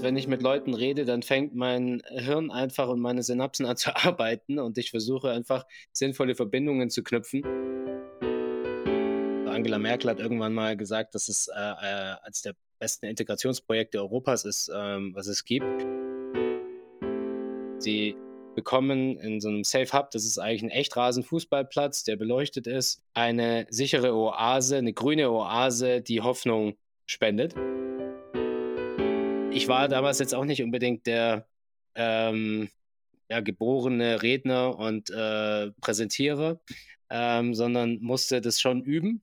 Wenn ich mit Leuten rede, dann fängt mein Hirn einfach und meine Synapsen an zu arbeiten und ich versuche einfach sinnvolle Verbindungen zu knüpfen. Angela Merkel hat irgendwann mal gesagt, dass es äh, äh, als der besten Integrationsprojekte Europas ist, ähm, was es gibt. Sie bekommen in so einem Safe Hub, das ist eigentlich ein Echtrasen-Fußballplatz, der beleuchtet ist, eine sichere Oase, eine grüne Oase, die Hoffnung spendet. Ich war damals jetzt auch nicht unbedingt der ähm, ja, geborene Redner und äh, Präsentierer, ähm, sondern musste das schon üben.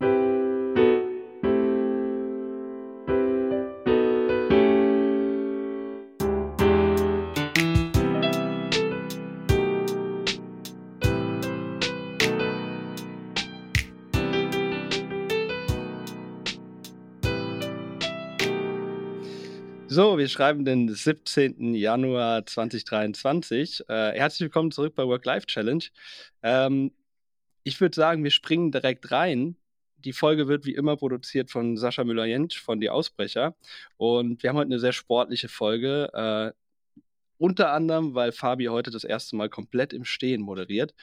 Wir schreiben den 17. Januar 2023. Äh, herzlich willkommen zurück bei Work-Life-Challenge. Ähm, ich würde sagen, wir springen direkt rein. Die Folge wird wie immer produziert von Sascha Müller-Jentsch von Die Ausbrecher. Und wir haben heute eine sehr sportliche Folge. Äh, unter anderem, weil Fabi heute das erste Mal komplett im Stehen moderiert.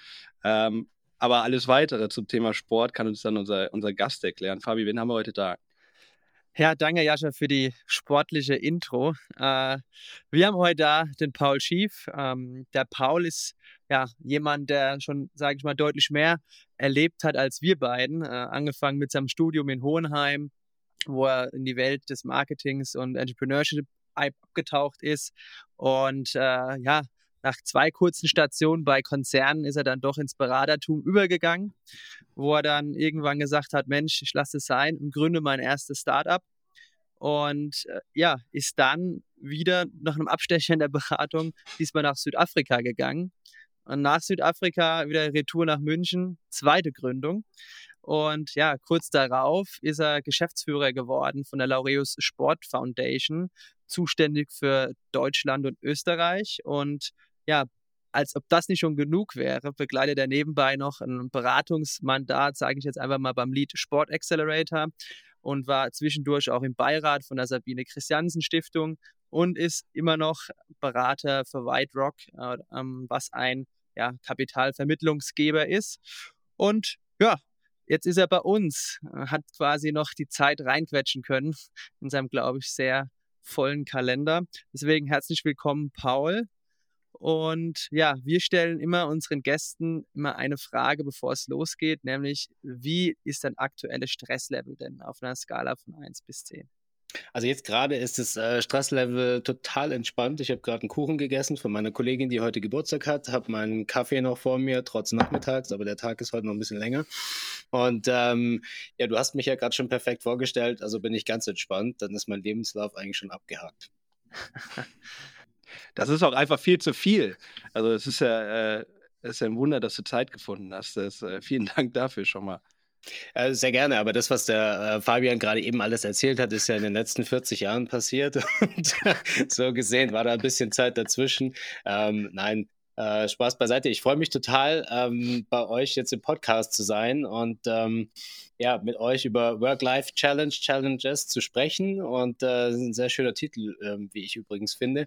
Ähm, aber alles weitere zum Thema Sport kann uns dann unser, unser Gast erklären. Fabi, wen haben wir heute da? Ja, danke Jascha für die sportliche Intro. Äh, wir haben heute da den Paul Schief. Ähm, der Paul ist ja jemand, der schon, sage ich mal, deutlich mehr erlebt hat als wir beiden. Äh, angefangen mit seinem Studium in Hohenheim, wo er in die Welt des Marketings und Entrepreneurship abgetaucht ist und äh, ja, nach zwei kurzen Stationen bei Konzernen ist er dann doch ins Beratertum übergegangen, wo er dann irgendwann gesagt hat, Mensch, ich lasse es sein und gründe mein erstes Startup. Und äh, ja, ist dann wieder nach einem Abstecher in der Beratung diesmal nach Südafrika gegangen. Und nach Südafrika wieder Retour nach München, zweite Gründung. Und ja, kurz darauf ist er Geschäftsführer geworden von der Laureus Sport Foundation, zuständig für Deutschland und Österreich. Und ja, als ob das nicht schon genug wäre, begleitet er nebenbei noch ein Beratungsmandat, sage ich jetzt einfach mal beim Lead Sport Accelerator und war zwischendurch auch im Beirat von der Sabine Christiansen Stiftung und ist immer noch Berater für White Rock, äh, ähm, was ein ja, Kapitalvermittlungsgeber ist. Und ja, jetzt ist er bei uns, hat quasi noch die Zeit reinquetschen können in seinem, glaube ich, sehr vollen Kalender. Deswegen herzlich willkommen, Paul. Und ja, wir stellen immer unseren Gästen immer eine Frage, bevor es losgeht, nämlich wie ist dein aktuelles Stresslevel denn auf einer Skala von 1 bis 10? Also jetzt gerade ist das äh, Stresslevel total entspannt. Ich habe gerade einen Kuchen gegessen von meiner Kollegin, die heute Geburtstag hat, habe meinen Kaffee noch vor mir, trotz Nachmittags, aber der Tag ist heute noch ein bisschen länger. Und ähm, ja, du hast mich ja gerade schon perfekt vorgestellt, also bin ich ganz entspannt. Dann ist mein Lebenslauf eigentlich schon abgehakt. Das ist auch einfach viel zu viel. Also es ist ja, äh, ist ja ein Wunder, dass du Zeit gefunden hast. Das, äh, vielen Dank dafür schon mal. Äh, sehr gerne, aber das, was der äh, Fabian gerade eben alles erzählt hat, ist ja in den letzten 40 Jahren passiert. Und so gesehen war da ein bisschen Zeit dazwischen. Ähm, nein, äh, Spaß beiseite. Ich freue mich total, ähm, bei euch jetzt im Podcast zu sein und ähm, ja, mit euch über Work-Life-Challenge, Challenges zu sprechen. Und äh, ein sehr schöner Titel, äh, wie ich übrigens finde.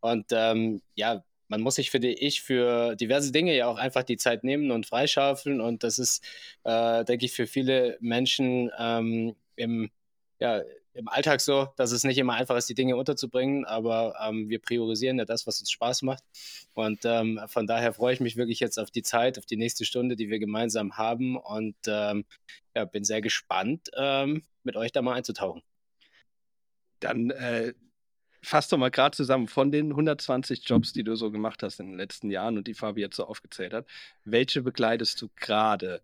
Und ähm, ja, man muss sich, finde ich, für diverse Dinge ja auch einfach die Zeit nehmen und freischaufeln. Und das ist, äh, denke ich, für viele Menschen ähm, im, ja, im Alltag so, dass es nicht immer einfach ist, die Dinge unterzubringen, aber ähm, wir priorisieren ja das, was uns Spaß macht. Und ähm, von daher freue ich mich wirklich jetzt auf die Zeit, auf die nächste Stunde, die wir gemeinsam haben und ähm, ja, bin sehr gespannt, ähm, mit euch da mal einzutauchen. Dann äh, fass doch mal gerade zusammen von den 120 Jobs, die du so gemacht hast in den letzten Jahren und die Fabi jetzt so aufgezählt hat. Welche begleitest du gerade?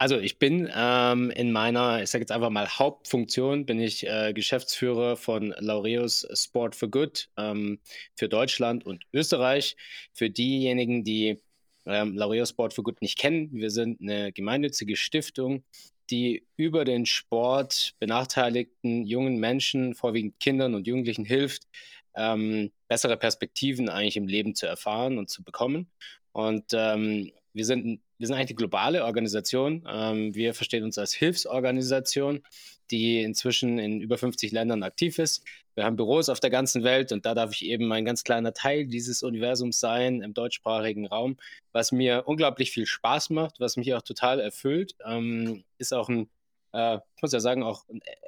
Also ich bin ähm, in meiner, ich sage jetzt einfach mal Hauptfunktion, bin ich äh, Geschäftsführer von Laureus Sport for Good ähm, für Deutschland und Österreich. Für diejenigen, die ähm, Laureus Sport for Good nicht kennen, wir sind eine gemeinnützige Stiftung, die über den Sport benachteiligten jungen Menschen, vorwiegend Kindern und Jugendlichen hilft, ähm, bessere Perspektiven eigentlich im Leben zu erfahren und zu bekommen. Und ähm, wir sind, wir sind eigentlich eine globale Organisation. Ähm, wir verstehen uns als Hilfsorganisation. die inzwischen in über 50 Ländern aktiv ist. Wir haben Büros auf der ganzen Welt und da darf ich eben ein ganz kleiner Teil dieses Universums sein im deutschsprachigen Raum, was mir unglaublich viel Spaß macht, was mich auch total erfüllt. Ähm, ist auch ein, äh, ich muss ja sagen, auch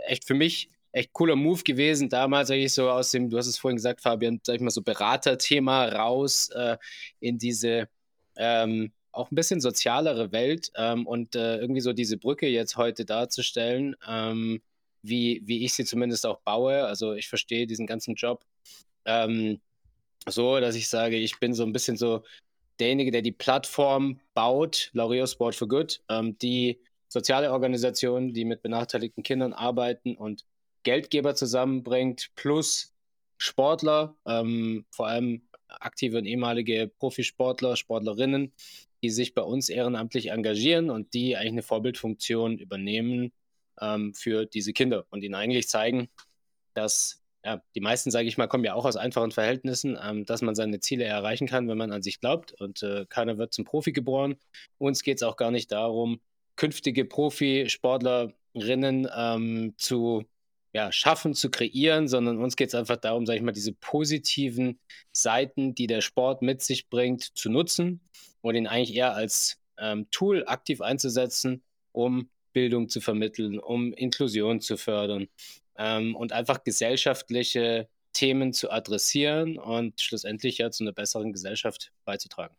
echt für mich echt cooler Move gewesen. Damals sage ich so aus dem, du hast es vorhin gesagt, Fabian, sag ich mal so Beraterthema raus äh, in diese ähm, auch ein bisschen sozialere Welt ähm, und äh, irgendwie so diese Brücke jetzt heute darzustellen, ähm, wie, wie ich sie zumindest auch baue. Also ich verstehe diesen ganzen Job ähm, so, dass ich sage, ich bin so ein bisschen so derjenige, der die Plattform baut, Laureo Sport for Good, ähm, die soziale Organisation, die mit benachteiligten Kindern arbeiten und Geldgeber zusammenbringt, plus Sportler, ähm, vor allem aktive und ehemalige Profisportler, Sportlerinnen, die sich bei uns ehrenamtlich engagieren und die eigentlich eine Vorbildfunktion übernehmen ähm, für diese Kinder und ihnen eigentlich zeigen, dass ja, die meisten, sage ich mal, kommen ja auch aus einfachen Verhältnissen, ähm, dass man seine Ziele erreichen kann, wenn man an sich glaubt und äh, keiner wird zum Profi geboren. Uns geht es auch gar nicht darum, künftige Profisportlerinnen ähm, zu ja, schaffen, zu kreieren, sondern uns geht es einfach darum, sage ich mal, diese positiven Seiten, die der Sport mit sich bringt, zu nutzen und ihn eigentlich eher als ähm, Tool aktiv einzusetzen, um Bildung zu vermitteln, um Inklusion zu fördern ähm, und einfach gesellschaftliche Themen zu adressieren und schlussendlich ja zu einer besseren Gesellschaft beizutragen.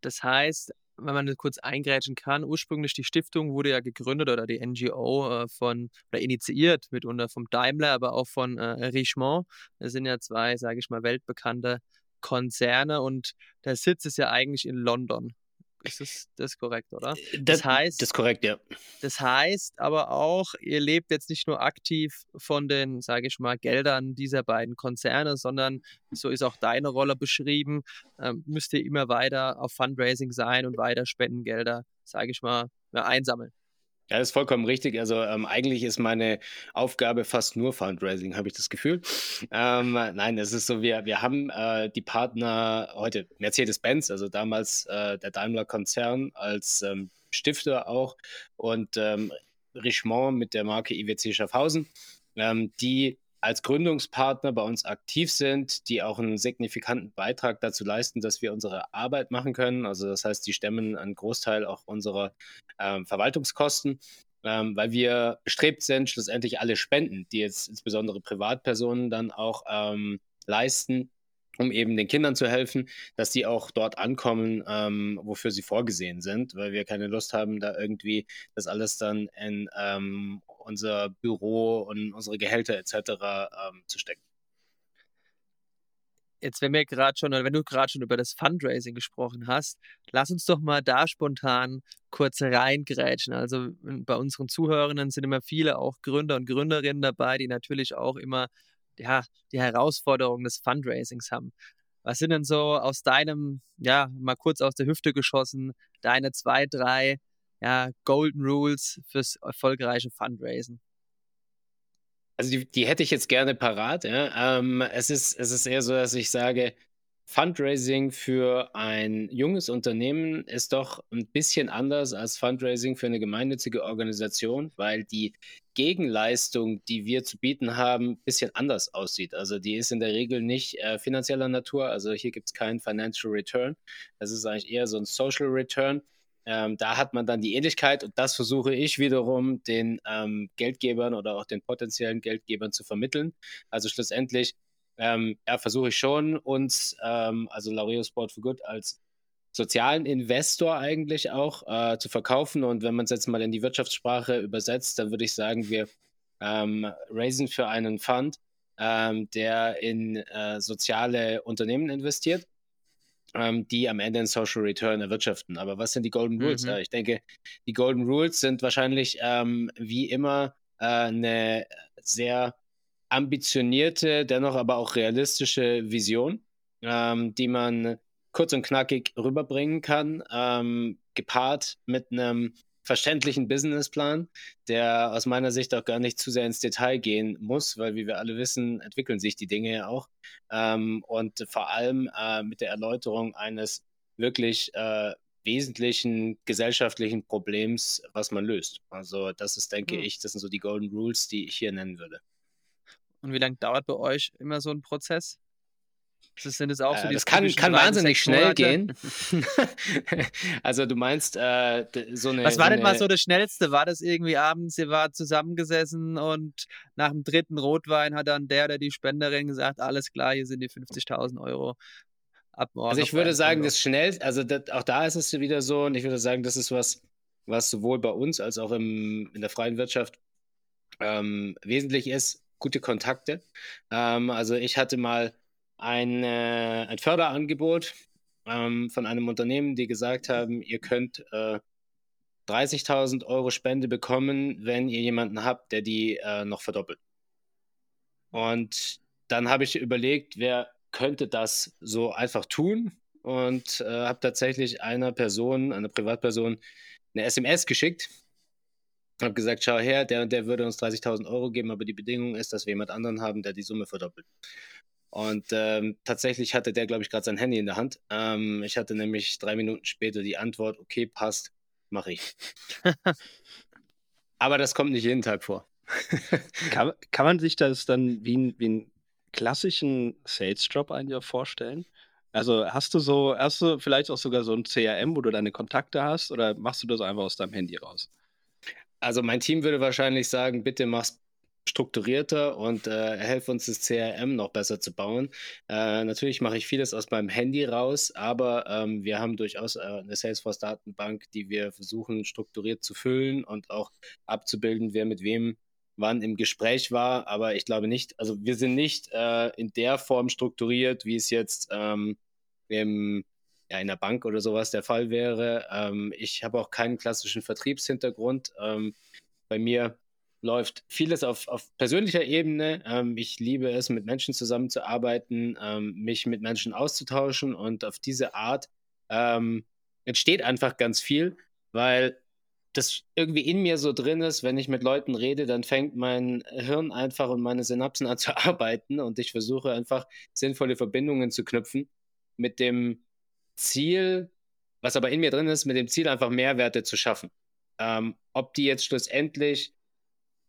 Das heißt, wenn man kurz eingrätschen kann, ursprünglich die Stiftung wurde ja gegründet oder die NGO äh, von oder initiiert mitunter vom Daimler, aber auch von äh, Richemont. Das sind ja zwei, sage ich mal, weltbekannte Konzerne und der Sitz ist ja eigentlich in London. Ist das, das korrekt, oder? Äh, das, das, heißt, das ist korrekt, ja. Das heißt aber auch, ihr lebt jetzt nicht nur aktiv von den, sage ich mal, Geldern dieser beiden Konzerne, sondern so ist auch deine Rolle beschrieben, ähm, müsst ihr immer weiter auf Fundraising sein und weiter Spendengelder, sage ich mal, einsammeln. Ja, das ist vollkommen richtig. Also ähm, eigentlich ist meine Aufgabe fast nur Fundraising, habe ich das Gefühl. Ähm, nein, es ist so, wir, wir haben äh, die Partner heute Mercedes-Benz, also damals äh, der Daimler-Konzern als ähm, Stifter auch und ähm, Richemont mit der Marke IWC Schaffhausen, ähm, die als Gründungspartner bei uns aktiv sind, die auch einen signifikanten Beitrag dazu leisten, dass wir unsere Arbeit machen können. Also das heißt, die stemmen einen Großteil auch unserer ähm, Verwaltungskosten, ähm, weil wir bestrebt sind, schlussendlich alle Spenden, die jetzt insbesondere Privatpersonen dann auch ähm, leisten, um eben den Kindern zu helfen, dass die auch dort ankommen, ähm, wofür sie vorgesehen sind, weil wir keine Lust haben, da irgendwie das alles dann in ähm, unser Büro und unsere Gehälter etc. Ähm, zu stecken. Jetzt, wenn wir gerade schon, oder wenn du gerade schon über das Fundraising gesprochen hast, lass uns doch mal da spontan kurz reingrätschen. Also bei unseren Zuhörenden sind immer viele auch Gründer und Gründerinnen dabei, die natürlich auch immer ja, die Herausforderungen des Fundraisings haben. Was sind denn so aus deinem, ja, mal kurz aus der Hüfte geschossen, deine zwei, drei ja, Golden Rules fürs erfolgreiche Fundraisen? Also die, die hätte ich jetzt gerne parat. Ja. Ähm, es, ist, es ist eher so, dass ich sage, Fundraising für ein junges Unternehmen ist doch ein bisschen anders als Fundraising für eine gemeinnützige Organisation, weil die Gegenleistung, die wir zu bieten haben, ein bisschen anders aussieht. Also die ist in der Regel nicht äh, finanzieller Natur. Also hier gibt es keinen Financial Return. Das ist eigentlich eher so ein Social Return. Ähm, da hat man dann die Ähnlichkeit und das versuche ich wiederum den ähm, Geldgebern oder auch den potenziellen Geldgebern zu vermitteln. Also schlussendlich ähm, ja, versuche ich schon, uns, ähm, also Laureo Sport for Good, als sozialen Investor eigentlich auch äh, zu verkaufen. Und wenn man es jetzt mal in die Wirtschaftssprache übersetzt, dann würde ich sagen, wir ähm, raisen für einen Fund, ähm, der in äh, soziale Unternehmen investiert, ähm, die am Ende einen Social Return erwirtschaften. Aber was sind die Golden Rules? Mhm. Ja, ich denke, die Golden Rules sind wahrscheinlich ähm, wie immer äh, eine sehr ambitionierte, dennoch aber auch realistische Vision, ähm, die man kurz und knackig rüberbringen kann, ähm, gepaart mit einem verständlichen Businessplan, der aus meiner Sicht auch gar nicht zu sehr ins Detail gehen muss, weil wie wir alle wissen, entwickeln sich die Dinge ja auch. Ähm, und vor allem äh, mit der Erläuterung eines wirklich äh, wesentlichen gesellschaftlichen Problems, was man löst. Also das ist, denke hm. ich, das sind so die Golden Rules, die ich hier nennen würde. Und wie lange dauert bei euch immer so ein Prozess? Das sind es auch so äh, Das kann, kann wahnsinnig schnell gehen. also du meinst äh, so eine. Was war so denn mal so das Schnellste? War das irgendwie abends, ihr war zusammengesessen und nach dem dritten Rotwein hat dann der oder die Spenderin gesagt, alles klar, hier sind die 50.000 Euro. Ab morgen also ich würde sagen, das schnell, also das, auch da ist es wieder so und ich würde sagen, das ist was, was sowohl bei uns als auch im, in der freien Wirtschaft ähm, wesentlich ist, gute Kontakte. Ähm, also ich hatte mal ein, äh, ein Förderangebot ähm, von einem Unternehmen, die gesagt haben, ihr könnt äh, 30.000 Euro Spende bekommen, wenn ihr jemanden habt, der die äh, noch verdoppelt. Und dann habe ich überlegt, wer könnte das so einfach tun und äh, habe tatsächlich einer Person, einer Privatperson, eine SMS geschickt. Habe gesagt, schau her, der und der würde uns 30.000 Euro geben, aber die Bedingung ist, dass wir jemand anderen haben, der die Summe verdoppelt. Und ähm, tatsächlich hatte der, glaube ich, gerade sein Handy in der Hand. Ähm, ich hatte nämlich drei Minuten später die Antwort, okay, passt, mache ich. Aber das kommt nicht jeden Tag vor. kann, kann man sich das dann wie, wie einen klassischen Sales-Job eigentlich vorstellen? Also hast du so, hast du vielleicht auch sogar so ein CRM, wo du deine Kontakte hast, oder machst du das einfach aus deinem Handy raus? Also mein Team würde wahrscheinlich sagen, bitte mach's strukturierter und äh, helfe uns das CRM noch besser zu bauen. Äh, natürlich mache ich vieles aus meinem Handy raus, aber ähm, wir haben durchaus äh, eine Salesforce-Datenbank, die wir versuchen strukturiert zu füllen und auch abzubilden, wer mit wem wann im Gespräch war. Aber ich glaube nicht, also wir sind nicht äh, in der Form strukturiert, wie es jetzt ähm, im ja, in der Bank oder sowas der Fall wäre. Ähm, ich habe auch keinen klassischen Vertriebshintergrund. Ähm, bei mir läuft vieles auf, auf persönlicher Ebene. Ähm, ich liebe es, mit Menschen zusammenzuarbeiten, ähm, mich mit Menschen auszutauschen und auf diese Art ähm, entsteht einfach ganz viel, weil das irgendwie in mir so drin ist, wenn ich mit Leuten rede, dann fängt mein Hirn einfach und meine Synapsen an zu arbeiten und ich versuche einfach sinnvolle Verbindungen zu knüpfen mit dem Ziel, was aber in mir drin ist, mit dem Ziel einfach Mehrwerte zu schaffen. Ähm, ob die jetzt schlussendlich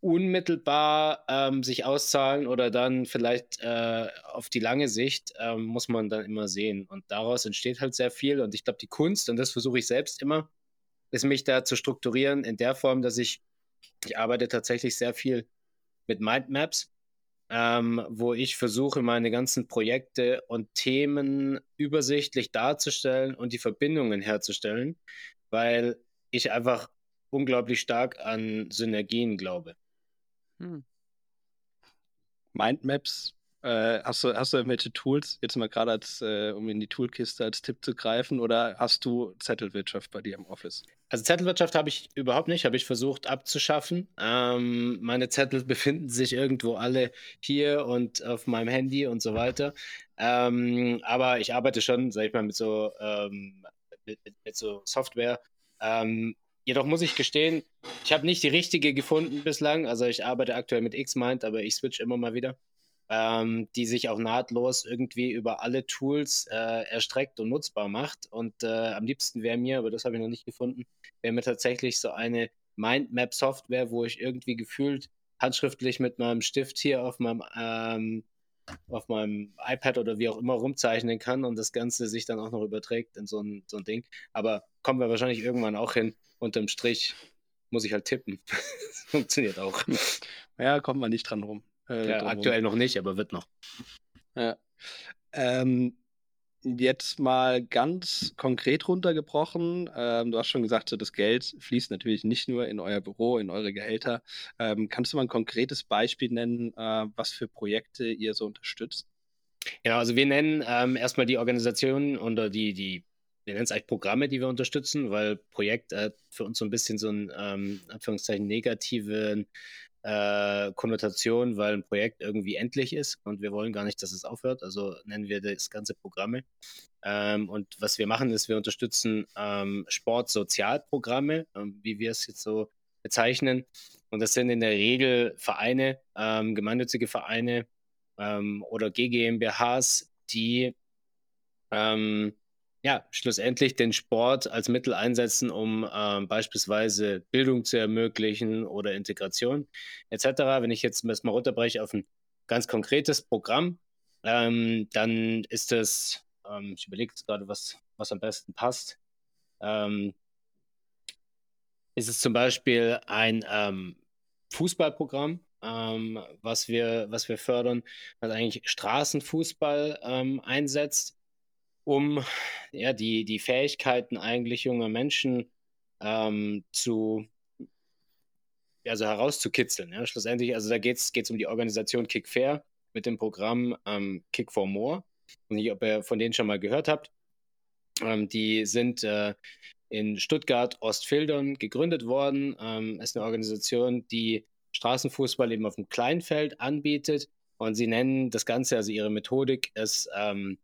unmittelbar ähm, sich auszahlen oder dann vielleicht äh, auf die lange Sicht ähm, muss man dann immer sehen. Und daraus entsteht halt sehr viel. Und ich glaube, die Kunst, und das versuche ich selbst immer, ist mich da zu strukturieren in der Form, dass ich, ich arbeite tatsächlich sehr viel mit Mindmaps, ähm, wo ich versuche, meine ganzen Projekte und Themen übersichtlich darzustellen und die Verbindungen herzustellen, weil ich einfach unglaublich stark an Synergien glaube. Hm. Mindmaps, äh, hast, du, hast du irgendwelche Tools, jetzt mal gerade äh, um in die Toolkiste als Tipp zu greifen, oder hast du Zettelwirtschaft bei dir im Office? Also Zettelwirtschaft habe ich überhaupt nicht, habe ich versucht abzuschaffen. Ähm, meine Zettel befinden sich irgendwo alle hier und auf meinem Handy und so weiter. Ähm, aber ich arbeite schon, sag ich mal, mit so, ähm, mit, mit, so Software, ähm, Jedoch muss ich gestehen, ich habe nicht die richtige gefunden bislang. Also ich arbeite aktuell mit Xmind, aber ich switch immer mal wieder, ähm, die sich auch nahtlos irgendwie über alle Tools äh, erstreckt und nutzbar macht. Und äh, am liebsten wäre mir, aber das habe ich noch nicht gefunden, wäre mir tatsächlich so eine Mindmap-Software, wo ich irgendwie gefühlt handschriftlich mit meinem Stift hier auf meinem ähm, auf meinem iPad oder wie auch immer rumzeichnen kann und das Ganze sich dann auch noch überträgt in so ein, so ein Ding. Aber kommen wir wahrscheinlich irgendwann auch hin unterm Strich muss ich halt tippen. funktioniert auch. Ja, kommt man nicht dran rum. Äh, ja, aktuell noch nicht, aber wird noch. Ja. Ähm, jetzt mal ganz konkret runtergebrochen. Ähm, du hast schon gesagt, so das Geld fließt natürlich nicht nur in euer Büro, in eure Gehälter. Ähm, kannst du mal ein konkretes Beispiel nennen, äh, was für Projekte ihr so unterstützt? Ja, also wir nennen ähm, erstmal die Organisationen oder die, die wir nennen es eigentlich Programme, die wir unterstützen, weil Projekt äh, für uns so ein bisschen so ein, ähm, Anführungszeichen, negative äh, Konnotation, weil ein Projekt irgendwie endlich ist und wir wollen gar nicht, dass es aufhört. Also nennen wir das ganze Programme. Ähm, und was wir machen, ist, wir unterstützen ähm, Sportsozialprogramme, ähm, wie wir es jetzt so bezeichnen. Und das sind in der Regel Vereine, ähm, gemeinnützige Vereine ähm, oder GGMBHs, die ähm, ja, schlussendlich den Sport als Mittel einsetzen, um ähm, beispielsweise Bildung zu ermöglichen oder Integration etc. Wenn ich jetzt das mal runterbreche auf ein ganz konkretes Programm, ähm, dann ist es, ähm, ich überlege gerade, was, was am besten passt, ähm, ist es zum Beispiel ein ähm, Fußballprogramm, ähm, was, wir, was wir fördern, das eigentlich Straßenfußball einsetzt um ja, die, die Fähigkeiten eigentlich junger Menschen ähm, zu also herauszukitzeln. Ja? Schlussendlich, also da geht es um die Organisation Kick Fair mit dem Programm ähm, Kick for More. Und nicht, ob ihr von denen schon mal gehört habt. Ähm, die sind äh, in Stuttgart Ostfildern gegründet worden. Ähm, ist eine Organisation, die Straßenfußball eben auf dem Kleinfeld anbietet. Und sie nennen das Ganze, also ihre Methodik ist ähm,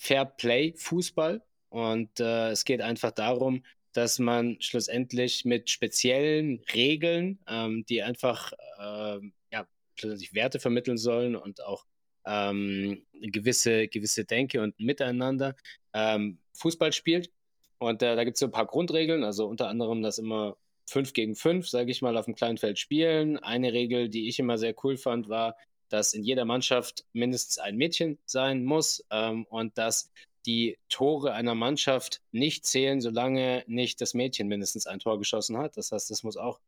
Fair Play Fußball. Und äh, es geht einfach darum, dass man schlussendlich mit speziellen Regeln, ähm, die einfach äh, ja, schlussendlich Werte vermitteln sollen und auch ähm, gewisse, gewisse Denke und Miteinander ähm, Fußball spielt. Und äh, da gibt es so ein paar Grundregeln, also unter anderem, dass immer 5 gegen 5, sage ich mal, auf dem kleinen Feld spielen. Eine Regel, die ich immer sehr cool fand, war, dass in jeder Mannschaft mindestens ein Mädchen sein muss ähm, und dass die Tore einer Mannschaft nicht zählen, solange nicht das Mädchen mindestens ein Tor geschossen hat. Das heißt, das muss auch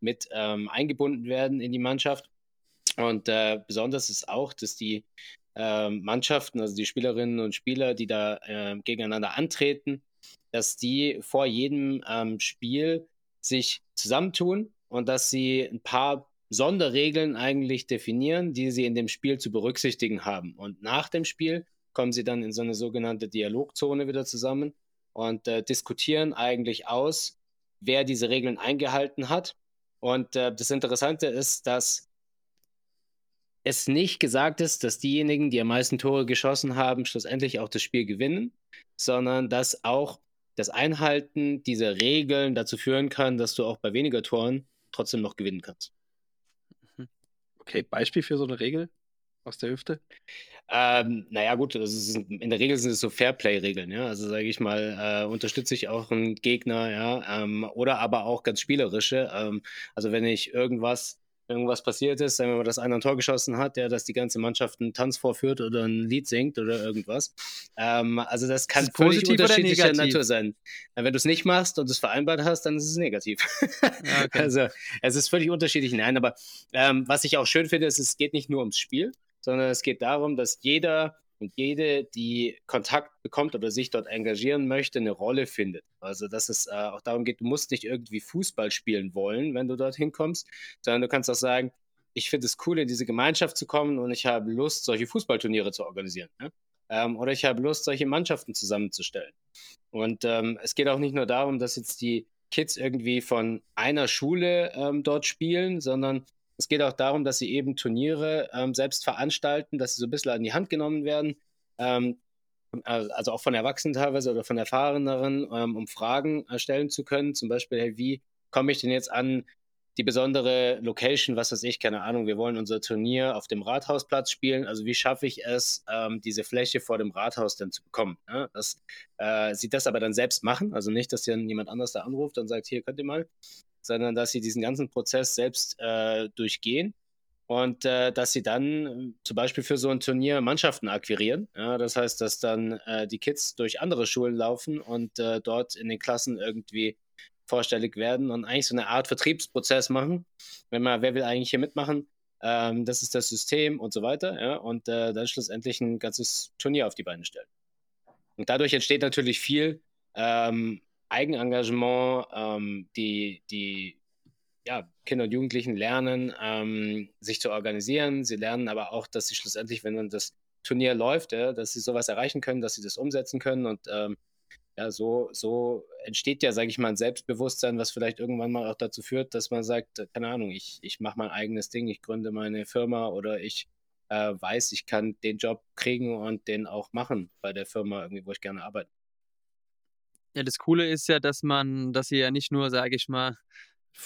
mit ähm, eingebunden werden in die Mannschaft. Und äh, besonders ist auch, dass die äh, Mannschaften, also die Spielerinnen und Spieler, die da äh, gegeneinander antreten, dass die vor jedem ähm, Spiel sich zusammentun und dass sie ein paar Sonderregeln eigentlich definieren, die sie in dem Spiel zu berücksichtigen haben. Und nach dem Spiel kommen sie dann in so eine sogenannte Dialogzone wieder zusammen und äh, diskutieren eigentlich aus, wer diese Regeln eingehalten hat. Und äh, das Interessante ist, dass es nicht gesagt ist, dass diejenigen, die am meisten Tore geschossen haben, schlussendlich auch das Spiel gewinnen, sondern dass auch das Einhalten dieser Regeln dazu führen kann, dass du auch bei weniger Toren trotzdem noch gewinnen kannst. Okay, Beispiel für so eine Regel aus der Hüfte? Ähm, naja, gut, ist, in der Regel sind es so Fairplay-Regeln, ja. Also sage ich mal, äh, unterstütze ich auch einen Gegner, ja, ähm, oder aber auch ganz spielerische. Ähm, also wenn ich irgendwas irgendwas passiert ist, sagen wir mal, dass einer ein Tor geschossen hat, der, dass die ganze Mannschaft einen Tanz vorführt oder ein Lied singt oder irgendwas. Ähm, also das kann das völlig unterschiedlicher Natur sein. Wenn du es nicht machst und es vereinbart hast, dann ist es negativ. Okay. also es ist völlig unterschiedlich. Nein, aber ähm, was ich auch schön finde, ist, es geht nicht nur ums Spiel, sondern es geht darum, dass jeder und jede, die Kontakt bekommt oder sich dort engagieren möchte, eine Rolle findet. Also dass es äh, auch darum geht, du musst nicht irgendwie Fußball spielen wollen, wenn du dorthin kommst, sondern du kannst auch sagen, ich finde es cool, in diese Gemeinschaft zu kommen und ich habe Lust, solche Fußballturniere zu organisieren. Ne? Ähm, oder ich habe Lust, solche Mannschaften zusammenzustellen. Und ähm, es geht auch nicht nur darum, dass jetzt die Kids irgendwie von einer Schule ähm, dort spielen, sondern es geht auch darum, dass sie eben Turniere ähm, selbst veranstalten, dass sie so ein bisschen an die Hand genommen werden. Ähm, also auch von Erwachsenen teilweise oder von Erfahreneren, ähm, um Fragen stellen zu können. Zum Beispiel, hey, wie komme ich denn jetzt an die besondere Location, was weiß ich, keine Ahnung, wir wollen unser Turnier auf dem Rathausplatz spielen. Also wie schaffe ich es, ähm, diese Fläche vor dem Rathaus dann zu bekommen? Ja? Das, äh, sie das aber dann selbst machen, also nicht, dass dann jemand anders da anruft und sagt, hier könnt ihr mal, sondern dass sie diesen ganzen Prozess selbst äh, durchgehen und äh, dass sie dann äh, zum Beispiel für so ein Turnier Mannschaften akquirieren. Ja, das heißt, dass dann äh, die Kids durch andere Schulen laufen und äh, dort in den Klassen irgendwie vorstellig werden und eigentlich so eine Art Vertriebsprozess machen. Wenn man, wer will eigentlich hier mitmachen? Ähm, das ist das System und so weiter. Ja, und äh, dann schlussendlich ein ganzes Turnier auf die Beine stellen. Und dadurch entsteht natürlich viel ähm, Eigenengagement, ähm, die, die ja, Kinder und Jugendlichen lernen, ähm, sich zu organisieren. Sie lernen aber auch, dass sie schlussendlich, wenn dann das Turnier läuft, ja, dass sie sowas erreichen können, dass sie das umsetzen können. Und ähm, ja, so, so entsteht ja, sage ich mal, ein Selbstbewusstsein, was vielleicht irgendwann mal auch dazu führt, dass man sagt, keine Ahnung, ich, ich mache mein eigenes Ding, ich gründe meine Firma oder ich äh, weiß, ich kann den Job kriegen und den auch machen bei der Firma, irgendwie, wo ich gerne arbeite. Ja, das Coole ist ja, dass man, dass ihr ja nicht nur, sage ich mal,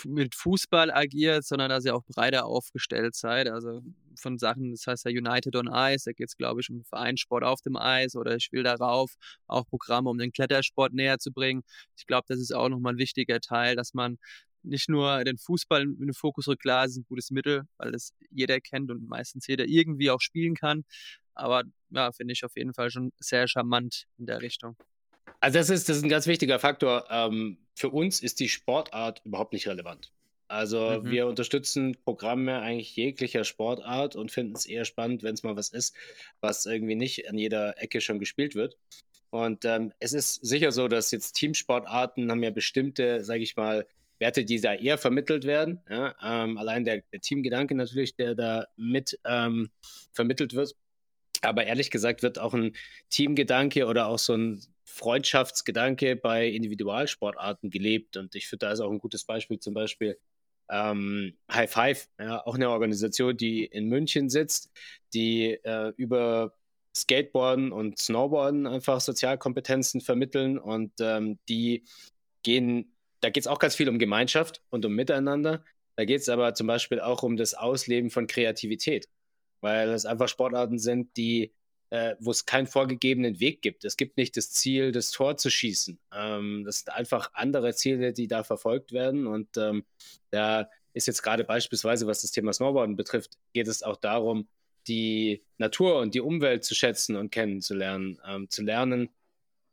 mit Fußball agiert, sondern dass ihr auch breiter aufgestellt seid. Also von Sachen, das heißt ja United on Ice, da geht es, glaube ich, um Vereinssport auf dem Eis oder ich will darauf auch Programme, um den Klettersport näher zu bringen. Ich glaube, das ist auch nochmal ein wichtiger Teil, dass man nicht nur den Fußball in den Fokus rückt, klar, ist ein gutes Mittel, weil das jeder kennt und meistens jeder irgendwie auch spielen kann. Aber ja, finde ich auf jeden Fall schon sehr charmant in der Richtung. Also das ist, das ist ein ganz wichtiger Faktor. Ähm, für uns ist die Sportart überhaupt nicht relevant. Also mhm. wir unterstützen Programme eigentlich jeglicher Sportart und finden es eher spannend, wenn es mal was ist, was irgendwie nicht an jeder Ecke schon gespielt wird. Und ähm, es ist sicher so, dass jetzt Teamsportarten haben ja bestimmte, sage ich mal, Werte, die da eher vermittelt werden. Ja? Ähm, allein der, der, Teamgedanke natürlich, der da mit ähm, vermittelt wird. Aber ehrlich gesagt wird auch ein Teamgedanke oder auch so ein Freundschaftsgedanke bei Individualsportarten gelebt. Und ich finde, da ist auch ein gutes Beispiel zum Beispiel ähm, High Five, ja, auch eine Organisation, die in München sitzt, die äh, über Skateboarden und Snowboarden einfach Sozialkompetenzen vermitteln und ähm, die gehen, da geht es auch ganz viel um Gemeinschaft und um Miteinander. Da geht es aber zum Beispiel auch um das Ausleben von Kreativität, weil es einfach Sportarten sind, die äh, wo es keinen vorgegebenen Weg gibt. Es gibt nicht das Ziel, das Tor zu schießen. Ähm, das sind einfach andere Ziele, die da verfolgt werden. Und ähm, da ist jetzt gerade beispielsweise, was das Thema Snowboarden betrifft, geht es auch darum, die Natur und die Umwelt zu schätzen und kennenzulernen, ähm, zu lernen,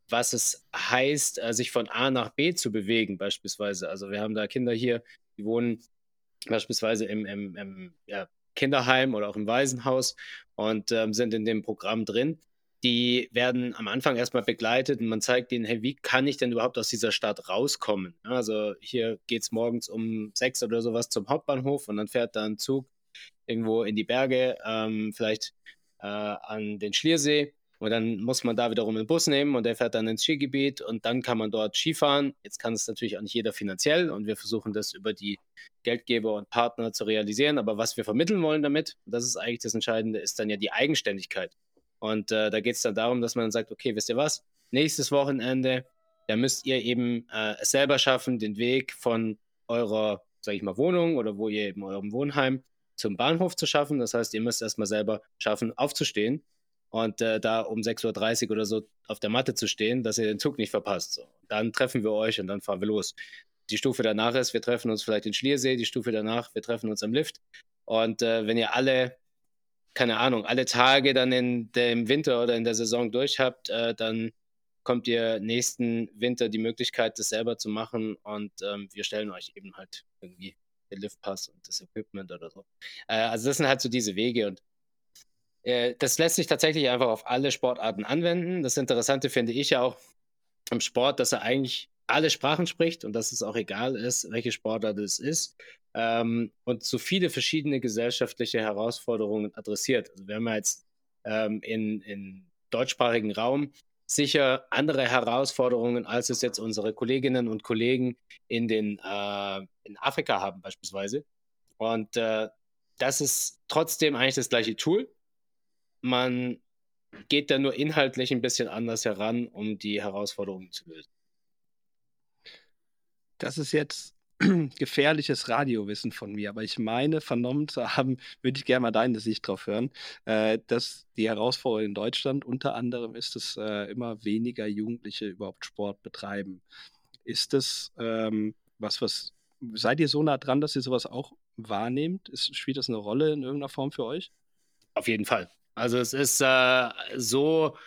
was es heißt, äh, sich von A nach B zu bewegen, beispielsweise. Also wir haben da Kinder hier, die wohnen beispielsweise im, im, im ja, Kinderheim oder auch im Waisenhaus und ähm, sind in dem Programm drin. Die werden am Anfang erstmal begleitet und man zeigt ihnen, hey, wie kann ich denn überhaupt aus dieser Stadt rauskommen? Also hier geht es morgens um sechs oder sowas zum Hauptbahnhof und dann fährt da ein Zug irgendwo in die Berge, ähm, vielleicht äh, an den Schliersee und dann muss man da wiederum einen Bus nehmen und der fährt dann ins Skigebiet und dann kann man dort Skifahren. Jetzt kann es natürlich auch nicht jeder finanziell und wir versuchen das über die Geldgeber und Partner zu realisieren. Aber was wir vermitteln wollen damit, das ist eigentlich das Entscheidende, ist dann ja die Eigenständigkeit. Und äh, da geht es dann darum, dass man dann sagt, okay, wisst ihr was? Nächstes Wochenende, da müsst ihr eben äh, es selber schaffen, den Weg von eurer, sag ich mal, Wohnung oder wo ihr eben eurem Wohnheim zum Bahnhof zu schaffen. Das heißt, ihr müsst erstmal selber schaffen, aufzustehen und äh, da um 6.30 Uhr oder so auf der Matte zu stehen, dass ihr den Zug nicht verpasst. So. Dann treffen wir euch und dann fahren wir los. Die Stufe danach ist, wir treffen uns vielleicht in Schliersee, die Stufe danach, wir treffen uns am Lift. Und äh, wenn ihr alle, keine Ahnung, alle Tage dann in dem Winter oder in der Saison durch habt, äh, dann kommt ihr nächsten Winter die Möglichkeit, das selber zu machen und ähm, wir stellen euch eben halt irgendwie den Liftpass und das Equipment oder so. Äh, also das sind halt so diese Wege und äh, das lässt sich tatsächlich einfach auf alle Sportarten anwenden. Das Interessante finde ich ja auch im Sport, dass er eigentlich alle Sprachen spricht und dass es auch egal ist, welche Sportart es ist ähm, und so viele verschiedene gesellschaftliche Herausforderungen adressiert. Also wir haben ja jetzt ähm, in, in deutschsprachigen Raum sicher andere Herausforderungen, als es jetzt unsere Kolleginnen und Kollegen in, den, äh, in Afrika haben beispielsweise. Und äh, das ist trotzdem eigentlich das gleiche Tool. Man geht da nur inhaltlich ein bisschen anders heran, um die Herausforderungen zu lösen. Das ist jetzt gefährliches Radiowissen von mir, aber ich meine, vernommen zu haben, würde ich gerne mal deine Sicht drauf hören, äh, dass die Herausforderung in Deutschland unter anderem ist, dass äh, immer weniger Jugendliche überhaupt Sport betreiben. Ist das ähm, was, was, seid ihr so nah dran, dass ihr sowas auch wahrnehmt? Ist, spielt das eine Rolle in irgendeiner Form für euch? Auf jeden Fall. Also es ist äh, so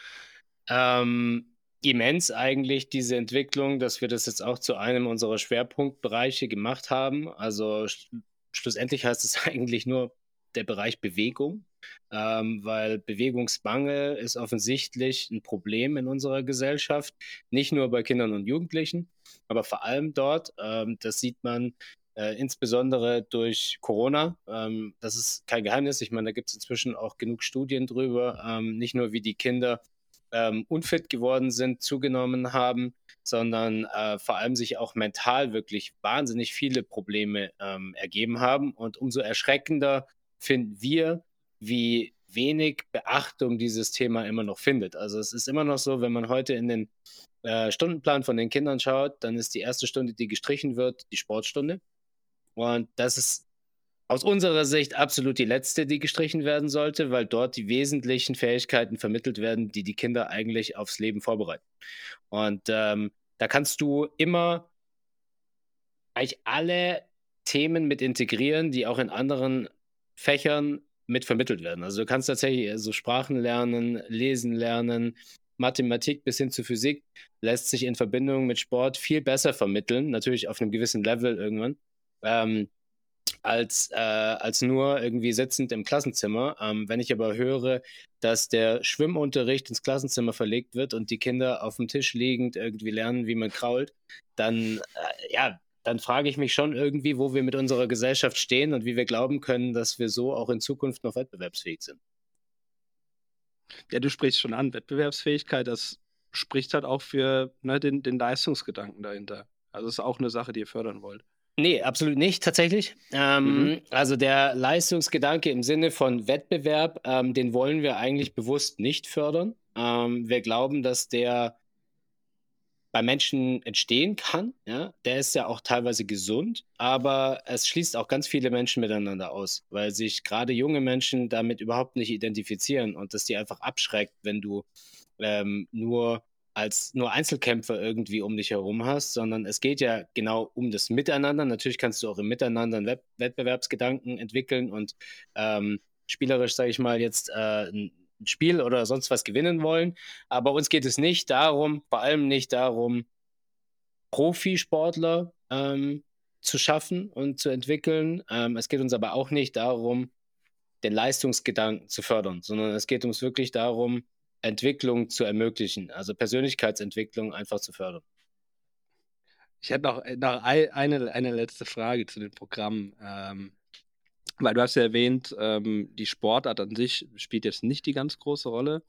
ähm, immens eigentlich diese Entwicklung, dass wir das jetzt auch zu einem unserer Schwerpunktbereiche gemacht haben. Also sch schlussendlich heißt es eigentlich nur der Bereich Bewegung, ähm, weil Bewegungsmangel ist offensichtlich ein Problem in unserer Gesellschaft, nicht nur bei Kindern und Jugendlichen, aber vor allem dort. Ähm, das sieht man äh, insbesondere durch Corona. Ähm, das ist kein Geheimnis. Ich meine, da gibt es inzwischen auch genug Studien drüber. Ähm, nicht nur, wie die Kinder ähm, unfit geworden sind, zugenommen haben, sondern äh, vor allem sich auch mental wirklich wahnsinnig viele Probleme ähm, ergeben haben. Und umso erschreckender finden wir, wie wenig Beachtung dieses Thema immer noch findet. Also es ist immer noch so, wenn man heute in den äh, Stundenplan von den Kindern schaut, dann ist die erste Stunde, die gestrichen wird, die Sportstunde. Und das ist aus unserer Sicht absolut die letzte, die gestrichen werden sollte, weil dort die wesentlichen Fähigkeiten vermittelt werden, die die Kinder eigentlich aufs Leben vorbereiten. Und ähm, da kannst du immer eigentlich alle Themen mit integrieren, die auch in anderen Fächern mit vermittelt werden. Also du kannst tatsächlich so Sprachen lernen, lesen lernen, Mathematik bis hin zu Physik lässt sich in Verbindung mit Sport viel besser vermitteln, natürlich auf einem gewissen Level irgendwann, ähm, als, äh, als nur irgendwie sitzend im Klassenzimmer. Ähm, wenn ich aber höre, dass der Schwimmunterricht ins Klassenzimmer verlegt wird und die Kinder auf dem Tisch liegend irgendwie lernen, wie man krault, dann, äh, ja, dann frage ich mich schon irgendwie, wo wir mit unserer Gesellschaft stehen und wie wir glauben können, dass wir so auch in Zukunft noch wettbewerbsfähig sind. Ja, du sprichst schon an, Wettbewerbsfähigkeit, das spricht halt auch für ne, den, den Leistungsgedanken dahinter. Also ist auch eine Sache, die ihr fördern wollt. Nee, absolut nicht, tatsächlich. Ähm, mhm. Also der Leistungsgedanke im Sinne von Wettbewerb, ähm, den wollen wir eigentlich bewusst nicht fördern. Ähm, wir glauben, dass der bei Menschen entstehen kann. Ja? Der ist ja auch teilweise gesund, aber es schließt auch ganz viele Menschen miteinander aus, weil sich gerade junge Menschen damit überhaupt nicht identifizieren und das die einfach abschreckt, wenn du ähm, nur als nur Einzelkämpfer irgendwie um dich herum hast, sondern es geht ja genau um das Miteinander. Natürlich kannst du auch im Miteinander einen Wett Wettbewerbsgedanken entwickeln und ähm, spielerisch, sage ich mal, jetzt äh, ein Spiel oder sonst was gewinnen wollen. Aber uns geht es nicht darum, vor allem nicht darum, Profisportler ähm, zu schaffen und zu entwickeln. Ähm, es geht uns aber auch nicht darum, den Leistungsgedanken zu fördern, sondern es geht uns wirklich darum, Entwicklung zu ermöglichen, also Persönlichkeitsentwicklung einfach zu fördern. Ich hätte noch, noch eine, eine letzte Frage zu den Programmen. Ähm, weil du hast ja erwähnt, ähm, die Sportart an sich spielt jetzt nicht die ganz große Rolle.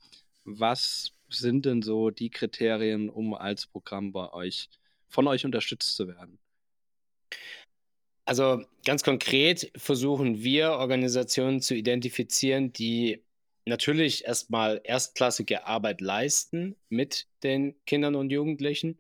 Was sind denn so die Kriterien, um als Programm bei euch von euch unterstützt zu werden? Also ganz konkret versuchen wir Organisationen zu identifizieren, die natürlich erstmal erstklassige Arbeit leisten mit den Kindern und Jugendlichen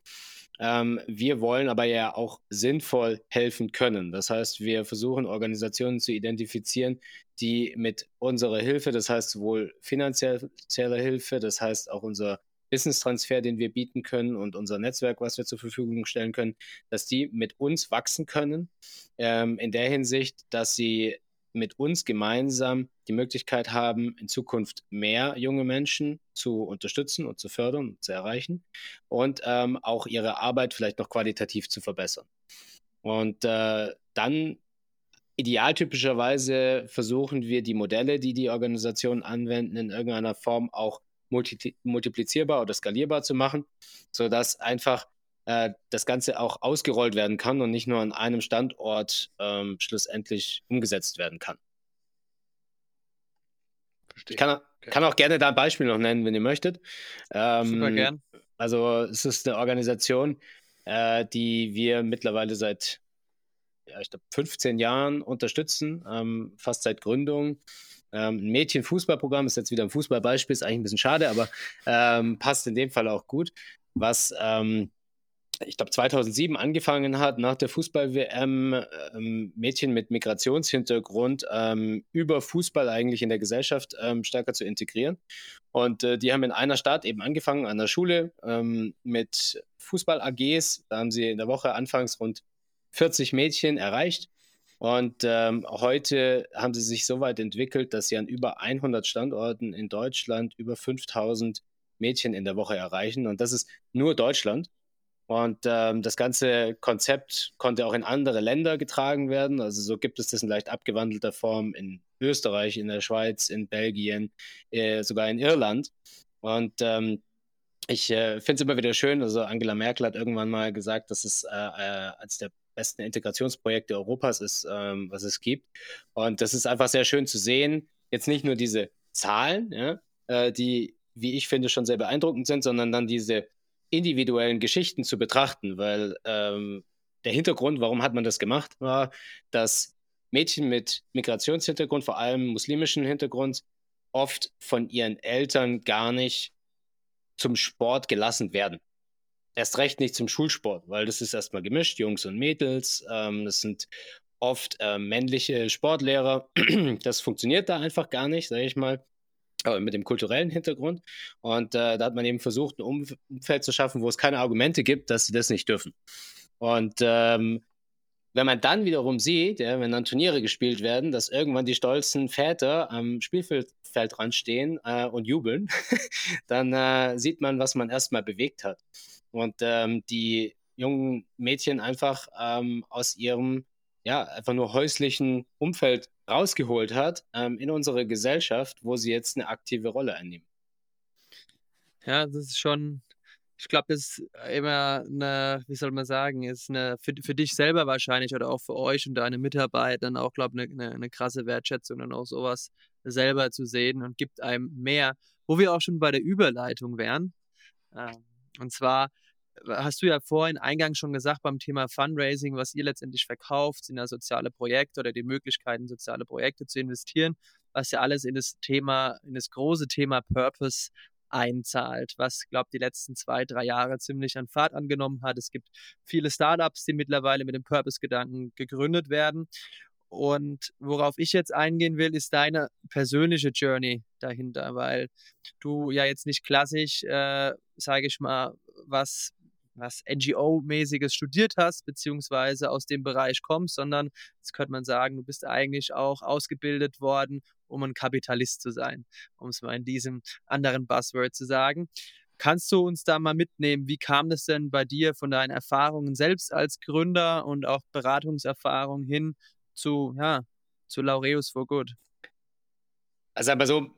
ähm, wir wollen aber ja auch sinnvoll helfen können. Das heißt, wir versuchen Organisationen zu identifizieren, die mit unserer Hilfe, das heißt sowohl finanzieller Hilfe, das heißt auch unser Wissenstransfer, den wir bieten können und unser Netzwerk, was wir zur Verfügung stellen können, dass die mit uns wachsen können. Ähm, in der Hinsicht, dass sie mit uns gemeinsam die Möglichkeit haben, in Zukunft mehr junge Menschen zu unterstützen und zu fördern und zu erreichen und ähm, auch ihre Arbeit vielleicht noch qualitativ zu verbessern. Und äh, dann idealtypischerweise versuchen wir die Modelle, die die Organisationen anwenden, in irgendeiner Form auch multi multiplizierbar oder skalierbar zu machen, sodass einfach äh, das Ganze auch ausgerollt werden kann und nicht nur an einem Standort ähm, schlussendlich umgesetzt werden kann. Verstehe. Ich kann, okay. kann, auch gerne da ein Beispiel noch nennen, wenn ihr möchtet. Ähm, Super gern. Also es ist eine Organisation, äh, die wir mittlerweile seit, ja, ich glaube, 15 Jahren unterstützen, ähm, fast seit Gründung. Ähm, ein Mädchenfußballprogramm ist jetzt wieder ein Fußballbeispiel, ist eigentlich ein bisschen schade, aber ähm, passt in dem Fall auch gut, was ähm, ich glaube, 2007 angefangen hat, nach der Fußball-WM ähm, Mädchen mit Migrationshintergrund ähm, über Fußball eigentlich in der Gesellschaft ähm, stärker zu integrieren. Und äh, die haben in einer Stadt eben angefangen, an der Schule ähm, mit Fußball-AGs. Da haben sie in der Woche anfangs rund 40 Mädchen erreicht. Und ähm, heute haben sie sich so weit entwickelt, dass sie an über 100 Standorten in Deutschland über 5000 Mädchen in der Woche erreichen. Und das ist nur Deutschland. Und ähm, das ganze Konzept konnte auch in andere Länder getragen werden. Also so gibt es das in leicht abgewandelter Form in Österreich, in der Schweiz, in Belgien, äh, sogar in Irland. Und ähm, ich äh, finde es immer wieder schön. Also Angela Merkel hat irgendwann mal gesagt, dass es äh, äh, als der besten Integrationsprojekte Europas ist, ähm, was es gibt. Und das ist einfach sehr schön zu sehen. Jetzt nicht nur diese Zahlen, ja, äh, die, wie ich finde, schon sehr beeindruckend sind, sondern dann diese individuellen Geschichten zu betrachten, weil ähm, der Hintergrund, warum hat man das gemacht, war, dass Mädchen mit Migrationshintergrund, vor allem muslimischen Hintergrund, oft von ihren Eltern gar nicht zum Sport gelassen werden. Erst recht nicht zum Schulsport, weil das ist erstmal gemischt, Jungs und Mädels. Ähm, das sind oft äh, männliche Sportlehrer. Das funktioniert da einfach gar nicht, sage ich mal mit dem kulturellen Hintergrund. Und äh, da hat man eben versucht, ein Umfeld zu schaffen, wo es keine Argumente gibt, dass sie das nicht dürfen. Und ähm, wenn man dann wiederum sieht, ja, wenn dann Turniere gespielt werden, dass irgendwann die stolzen Väter am Spielfeldrand stehen äh, und jubeln, dann äh, sieht man, was man erstmal bewegt hat. Und ähm, die jungen Mädchen einfach ähm, aus ihrem, ja, einfach nur häuslichen Umfeld rausgeholt hat ähm, in unsere Gesellschaft, wo sie jetzt eine aktive Rolle einnehmen. Ja, das ist schon ich glaube, das ist immer eine, wie soll man sagen, ist eine für, für dich selber wahrscheinlich oder auch für euch und deine Mitarbeiter dann auch, glaube ich, eine, eine, krasse Wertschätzung und auch sowas selber zu sehen und gibt einem mehr, wo wir auch schon bei der Überleitung wären. Ähm, und zwar hast du ja vorhin eingangs schon gesagt beim Thema Fundraising, was ihr letztendlich verkauft, sind ja soziale Projekte oder die Möglichkeiten, soziale Projekte zu investieren, was ja alles in das Thema, in das große Thema Purpose einzahlt, was, glaube die letzten zwei, drei Jahre ziemlich an Fahrt angenommen hat. Es gibt viele Startups, die mittlerweile mit dem Purpose-Gedanken gegründet werden. Und worauf ich jetzt eingehen will, ist deine persönliche Journey dahinter, weil du ja jetzt nicht klassisch, äh, sage ich mal, was was NGO-mäßiges studiert hast, beziehungsweise aus dem Bereich kommst, sondern jetzt könnte man sagen, du bist eigentlich auch ausgebildet worden, um ein Kapitalist zu sein, um es mal in diesem anderen Buzzword zu sagen. Kannst du uns da mal mitnehmen? Wie kam das denn bei dir von deinen Erfahrungen selbst als Gründer und auch Beratungserfahrung hin zu, ja, zu Laureus for Good? Also aber so,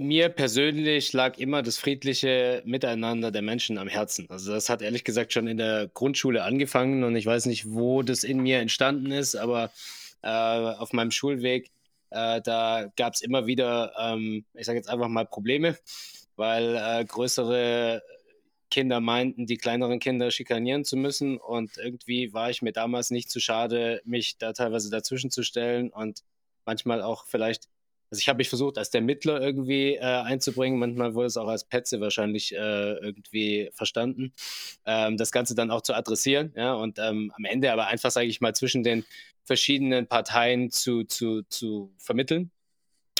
mir persönlich lag immer das friedliche Miteinander der Menschen am Herzen. Also das hat ehrlich gesagt schon in der Grundschule angefangen und ich weiß nicht, wo das in mir entstanden ist, aber äh, auf meinem Schulweg, äh, da gab es immer wieder, ähm, ich sage jetzt einfach mal Probleme, weil äh, größere Kinder meinten, die kleineren Kinder schikanieren zu müssen und irgendwie war ich mir damals nicht zu schade, mich da teilweise dazwischen zu stellen und manchmal auch vielleicht also ich habe mich versucht, als der Mittler irgendwie äh, einzubringen. Manchmal wurde es auch als Petze wahrscheinlich äh, irgendwie verstanden. Ähm, das Ganze dann auch zu adressieren, ja, und ähm, am Ende aber einfach, sage ich mal, zwischen den verschiedenen Parteien zu, zu, zu vermitteln.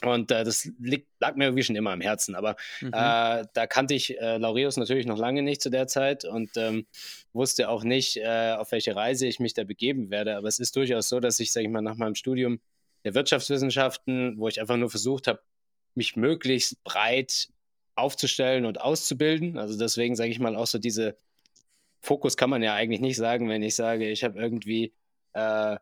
Und äh, das liegt, lag mir irgendwie schon immer am Herzen. Aber mhm. äh, da kannte ich äh, Laureus natürlich noch lange nicht zu der Zeit und ähm, wusste auch nicht, äh, auf welche Reise ich mich da begeben werde. Aber es ist durchaus so, dass ich, sage ich mal, nach meinem Studium der Wirtschaftswissenschaften, wo ich einfach nur versucht habe, mich möglichst breit aufzustellen und auszubilden. Also deswegen sage ich mal auch so diese Fokus kann man ja eigentlich nicht sagen, wenn ich sage, ich habe irgendwie äh,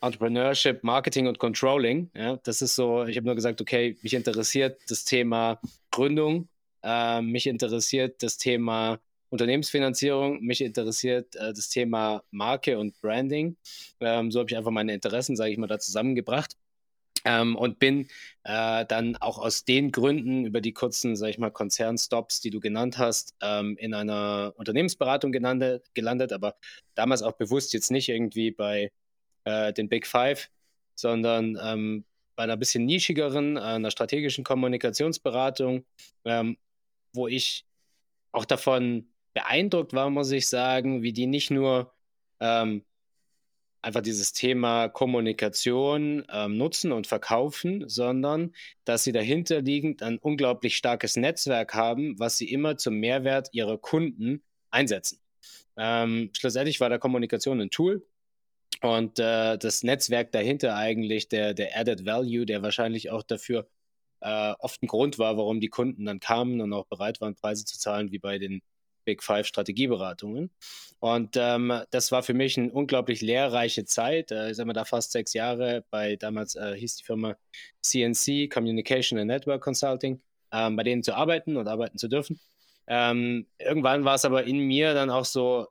Entrepreneurship, Marketing und Controlling. Ja, das ist so, ich habe nur gesagt, okay, mich interessiert das Thema Gründung, äh, mich interessiert das Thema Unternehmensfinanzierung. Mich interessiert äh, das Thema Marke und Branding. Ähm, so habe ich einfach meine Interessen, sage ich mal, da zusammengebracht. Ähm, und bin äh, dann auch aus den Gründen über die kurzen, sage ich mal, Konzernstops, die du genannt hast, ähm, in einer Unternehmensberatung gelandet, gelandet, aber damals auch bewusst jetzt nicht irgendwie bei äh, den Big Five, sondern ähm, bei einer bisschen nischigeren, äh, einer strategischen Kommunikationsberatung, ähm, wo ich auch davon beeindruckt war, muss ich sagen, wie die nicht nur ähm, einfach dieses Thema Kommunikation ähm, nutzen und verkaufen, sondern dass sie dahinterliegend ein unglaublich starkes Netzwerk haben, was sie immer zum Mehrwert ihrer Kunden einsetzen. Ähm, schlussendlich war der Kommunikation ein Tool und äh, das Netzwerk dahinter eigentlich der, der Added Value, der wahrscheinlich auch dafür äh, oft ein Grund war, warum die Kunden dann kamen und auch bereit waren, Preise zu zahlen, wie bei den Big Five Strategieberatungen. Und ähm, das war für mich eine unglaublich lehrreiche Zeit. Äh, ich sag mal, da fast sechs Jahre bei damals äh, hieß die Firma CNC, Communication and Network Consulting, ähm, bei denen zu arbeiten und arbeiten zu dürfen. Ähm, irgendwann war es aber in mir dann auch so,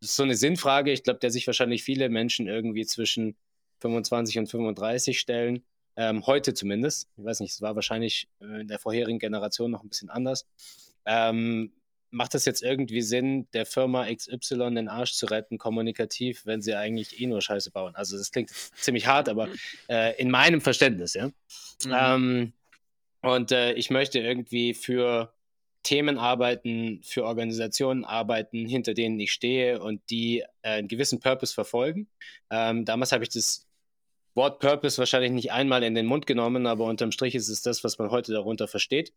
so eine Sinnfrage, ich glaube, der sich wahrscheinlich viele Menschen irgendwie zwischen 25 und 35 stellen. Ähm, heute zumindest. Ich weiß nicht, es war wahrscheinlich äh, in der vorherigen Generation noch ein bisschen anders. Ähm, macht es jetzt irgendwie Sinn, der Firma XY den Arsch zu retten, kommunikativ, wenn sie eigentlich eh nur Scheiße bauen? Also das klingt ziemlich hart, aber äh, in meinem Verständnis, ja. Mhm. Ähm, und äh, ich möchte irgendwie für Themen arbeiten, für Organisationen arbeiten, hinter denen ich stehe und die äh, einen gewissen Purpose verfolgen. Ähm, damals habe ich das Wort Purpose wahrscheinlich nicht einmal in den Mund genommen, aber unterm Strich ist es das, was man heute darunter versteht.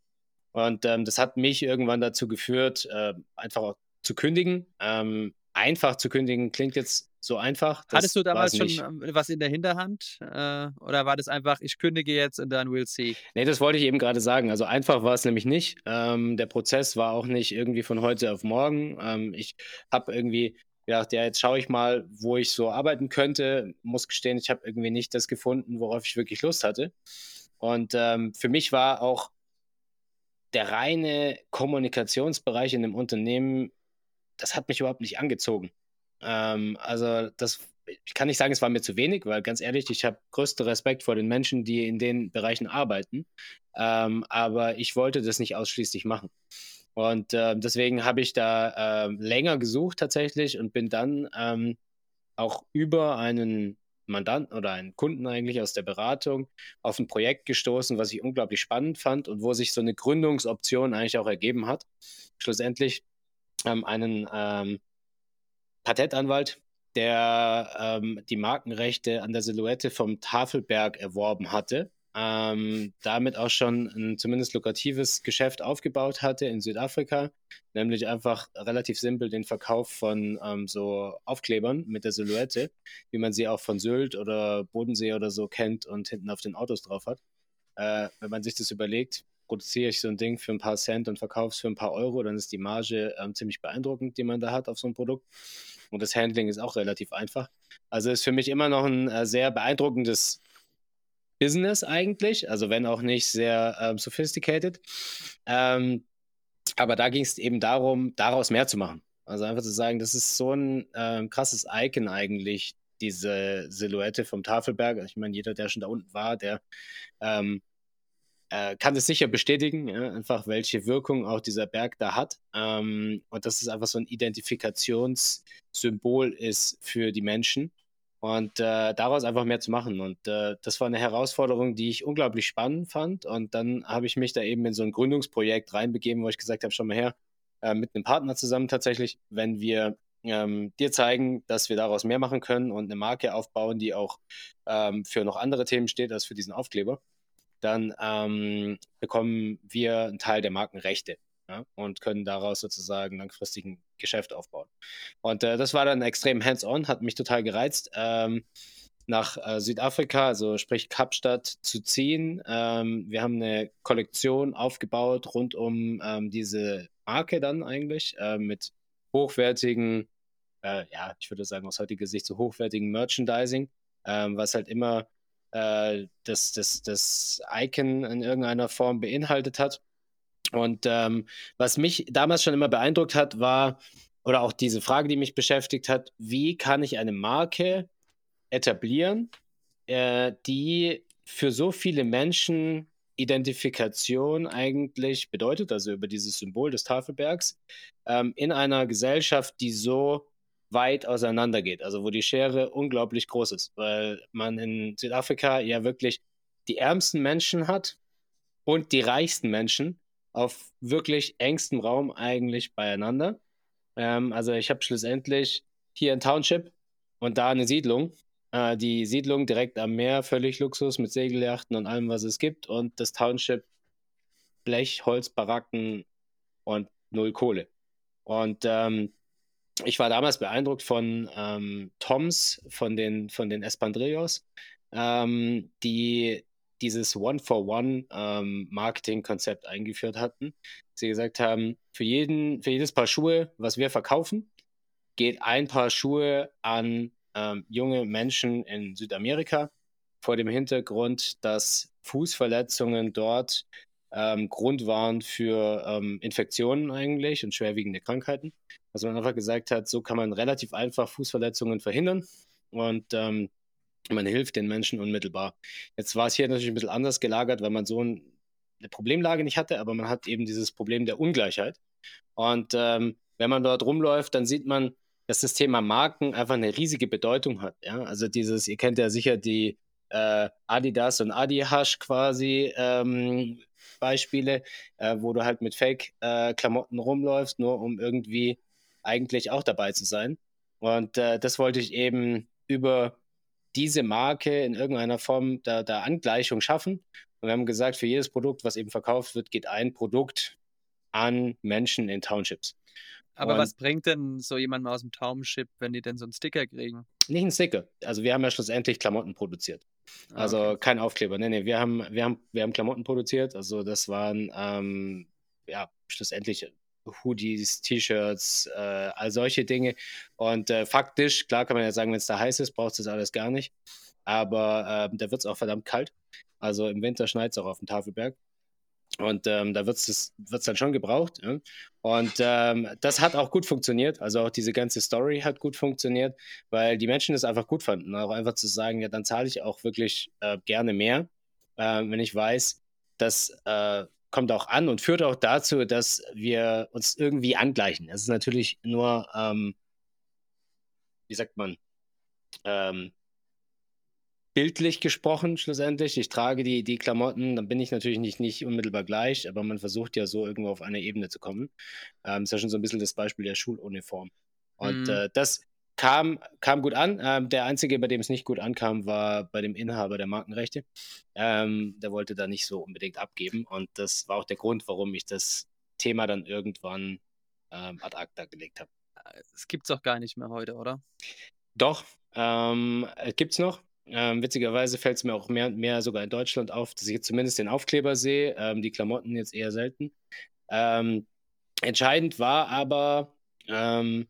Und ähm, das hat mich irgendwann dazu geführt, äh, einfach auch zu kündigen. Ähm, einfach zu kündigen klingt jetzt so einfach. Hattest du damals schon ähm, was in der Hinterhand? Äh, oder war das einfach, ich kündige jetzt und dann we'll see? Nee, das wollte ich eben gerade sagen. Also einfach war es nämlich nicht. Ähm, der Prozess war auch nicht irgendwie von heute auf morgen. Ähm, ich habe irgendwie gedacht, ja, jetzt schaue ich mal, wo ich so arbeiten könnte. Muss gestehen, ich habe irgendwie nicht das gefunden, worauf ich wirklich Lust hatte. Und ähm, für mich war auch der reine Kommunikationsbereich in dem Unternehmen, das hat mich überhaupt nicht angezogen. Ähm, also das, ich kann nicht sagen, es war mir zu wenig, weil ganz ehrlich, ich habe größten Respekt vor den Menschen, die in den Bereichen arbeiten. Ähm, aber ich wollte das nicht ausschließlich machen. Und äh, deswegen habe ich da äh, länger gesucht tatsächlich und bin dann ähm, auch über einen Mandanten oder einen Kunden eigentlich aus der Beratung auf ein Projekt gestoßen, was ich unglaublich spannend fand und wo sich so eine Gründungsoption eigentlich auch ergeben hat. Schlussendlich ähm, einen ähm, Patentanwalt, der ähm, die Markenrechte an der Silhouette vom Tafelberg erworben hatte ähm, damit auch schon ein zumindest lukratives Geschäft aufgebaut hatte in Südafrika, nämlich einfach relativ simpel den Verkauf von ähm, so Aufklebern mit der Silhouette, wie man sie auch von Sylt oder Bodensee oder so kennt und hinten auf den Autos drauf hat. Äh, wenn man sich das überlegt, produziere ich so ein Ding für ein paar Cent und verkaufe es für ein paar Euro, dann ist die Marge ähm, ziemlich beeindruckend, die man da hat auf so ein Produkt. Und das Handling ist auch relativ einfach. Also ist für mich immer noch ein äh, sehr beeindruckendes Business eigentlich, also wenn auch nicht sehr ähm, sophisticated. Ähm, aber da ging es eben darum, daraus mehr zu machen. Also einfach zu sagen, das ist so ein ähm, krasses Icon eigentlich, diese Silhouette vom Tafelberg. Ich meine, jeder, der schon da unten war, der ähm, äh, kann es sicher bestätigen, ja, einfach welche Wirkung auch dieser Berg da hat. Ähm, und dass es einfach so ein Identifikationssymbol ist für die Menschen. Und äh, daraus einfach mehr zu machen. Und äh, das war eine Herausforderung, die ich unglaublich spannend fand. Und dann habe ich mich da eben in so ein Gründungsprojekt reinbegeben, wo ich gesagt habe, schau mal her, äh, mit einem Partner zusammen tatsächlich, wenn wir ähm, dir zeigen, dass wir daraus mehr machen können und eine Marke aufbauen, die auch ähm, für noch andere Themen steht als für diesen Aufkleber, dann ähm, bekommen wir einen Teil der Markenrechte ja, und können daraus sozusagen langfristig ein Geschäft aufbauen. Und äh, das war dann extrem hands-on, hat mich total gereizt. Ähm, nach äh, Südafrika, also sprich Kapstadt, zu ziehen. Ähm, wir haben eine Kollektion aufgebaut rund um ähm, diese Marke dann eigentlich äh, mit hochwertigen, äh, ja, ich würde sagen aus heutiger Sicht so hochwertigen Merchandising, ähm, was halt immer äh, das, das, das Icon in irgendeiner Form beinhaltet hat. Und ähm, was mich damals schon immer beeindruckt hat, war, oder auch diese Frage, die mich beschäftigt hat, wie kann ich eine Marke etablieren, äh, die für so viele Menschen Identifikation eigentlich bedeutet, also über dieses Symbol des Tafelbergs, ähm, in einer Gesellschaft, die so weit auseinandergeht, also wo die Schere unglaublich groß ist, weil man in Südafrika ja wirklich die ärmsten Menschen hat und die reichsten Menschen auf wirklich engstem Raum eigentlich beieinander. Ähm, also ich habe schlussendlich hier ein Township und da eine Siedlung. Äh, die Siedlung direkt am Meer, völlig Luxus mit Segelyachten und allem, was es gibt. Und das Township Blech, Holz, Baracken und null Kohle. Und ähm, ich war damals beeindruckt von ähm, Toms, von den, von den Espandrillos, ähm, die dieses One-for-One-Marketing-Konzept ähm, eingeführt hatten. Sie gesagt haben, für, jeden, für jedes Paar Schuhe, was wir verkaufen, geht ein Paar Schuhe an ähm, junge Menschen in Südamerika vor dem Hintergrund, dass Fußverletzungen dort ähm, Grund waren für ähm, Infektionen eigentlich und schwerwiegende Krankheiten. Also man einfach gesagt hat, so kann man relativ einfach Fußverletzungen verhindern. Und ähm, man hilft den Menschen unmittelbar. Jetzt war es hier natürlich ein bisschen anders gelagert, weil man so ein, eine Problemlage nicht hatte, aber man hat eben dieses Problem der Ungleichheit. Und ähm, wenn man dort rumläuft, dann sieht man, dass das Thema Marken einfach eine riesige Bedeutung hat. Ja? Also dieses, ihr kennt ja sicher die äh, Adidas und Adihash quasi ähm, Beispiele, äh, wo du halt mit Fake-Klamotten äh, rumläufst, nur um irgendwie eigentlich auch dabei zu sein. Und äh, das wollte ich eben über diese Marke in irgendeiner Form der, der Angleichung schaffen. Und wir haben gesagt, für jedes Produkt, was eben verkauft wird, geht ein Produkt an Menschen in Townships. Aber und was bringt denn so jemand aus dem Township, wenn die denn so einen Sticker kriegen? Nicht einen Sticker. Also wir haben ja schlussendlich Klamotten produziert. Ah, also okay. kein Aufkleber. Nee, nee, wir haben, wir haben, wir haben Klamotten produziert. Also das waren ähm, ja schlussendlich Hoodies, T-Shirts, äh, all solche Dinge. Und äh, faktisch, klar kann man ja sagen, wenn es da heiß ist, braucht es das alles gar nicht. Aber äh, da wird es auch verdammt kalt. Also im Winter schneit es auch auf dem Tafelberg. Und ähm, da wird es dann schon gebraucht. Ja? Und ähm, das hat auch gut funktioniert. Also auch diese ganze Story hat gut funktioniert, weil die Menschen es einfach gut fanden. Auch einfach zu sagen, ja, dann zahle ich auch wirklich äh, gerne mehr, äh, wenn ich weiß, das äh, kommt auch an und führt auch dazu, dass wir uns irgendwie angleichen. Es ist natürlich nur, ähm, wie sagt man, ähm, bildlich gesprochen schlussendlich. Ich trage die, die Klamotten, dann bin ich natürlich nicht, nicht unmittelbar gleich, aber man versucht ja so irgendwo auf eine Ebene zu kommen. Ähm, ist ja schon so ein bisschen das Beispiel der Schuluniform. Und mhm. äh, das kam, kam gut an. Ähm, der einzige, bei dem es nicht gut ankam, war bei dem Inhaber der Markenrechte. Ähm, der wollte da nicht so unbedingt abgeben. Und das war auch der Grund, warum ich das Thema dann irgendwann ähm, ad acta gelegt habe. Es gibt es auch gar nicht mehr heute, oder? Doch, ähm, gibt es noch. Ähm, witzigerweise fällt es mir auch mehr und mehr sogar in Deutschland auf, dass ich jetzt zumindest den Aufkleber sehe, ähm, die Klamotten jetzt eher selten. Ähm, entscheidend war aber, ähm,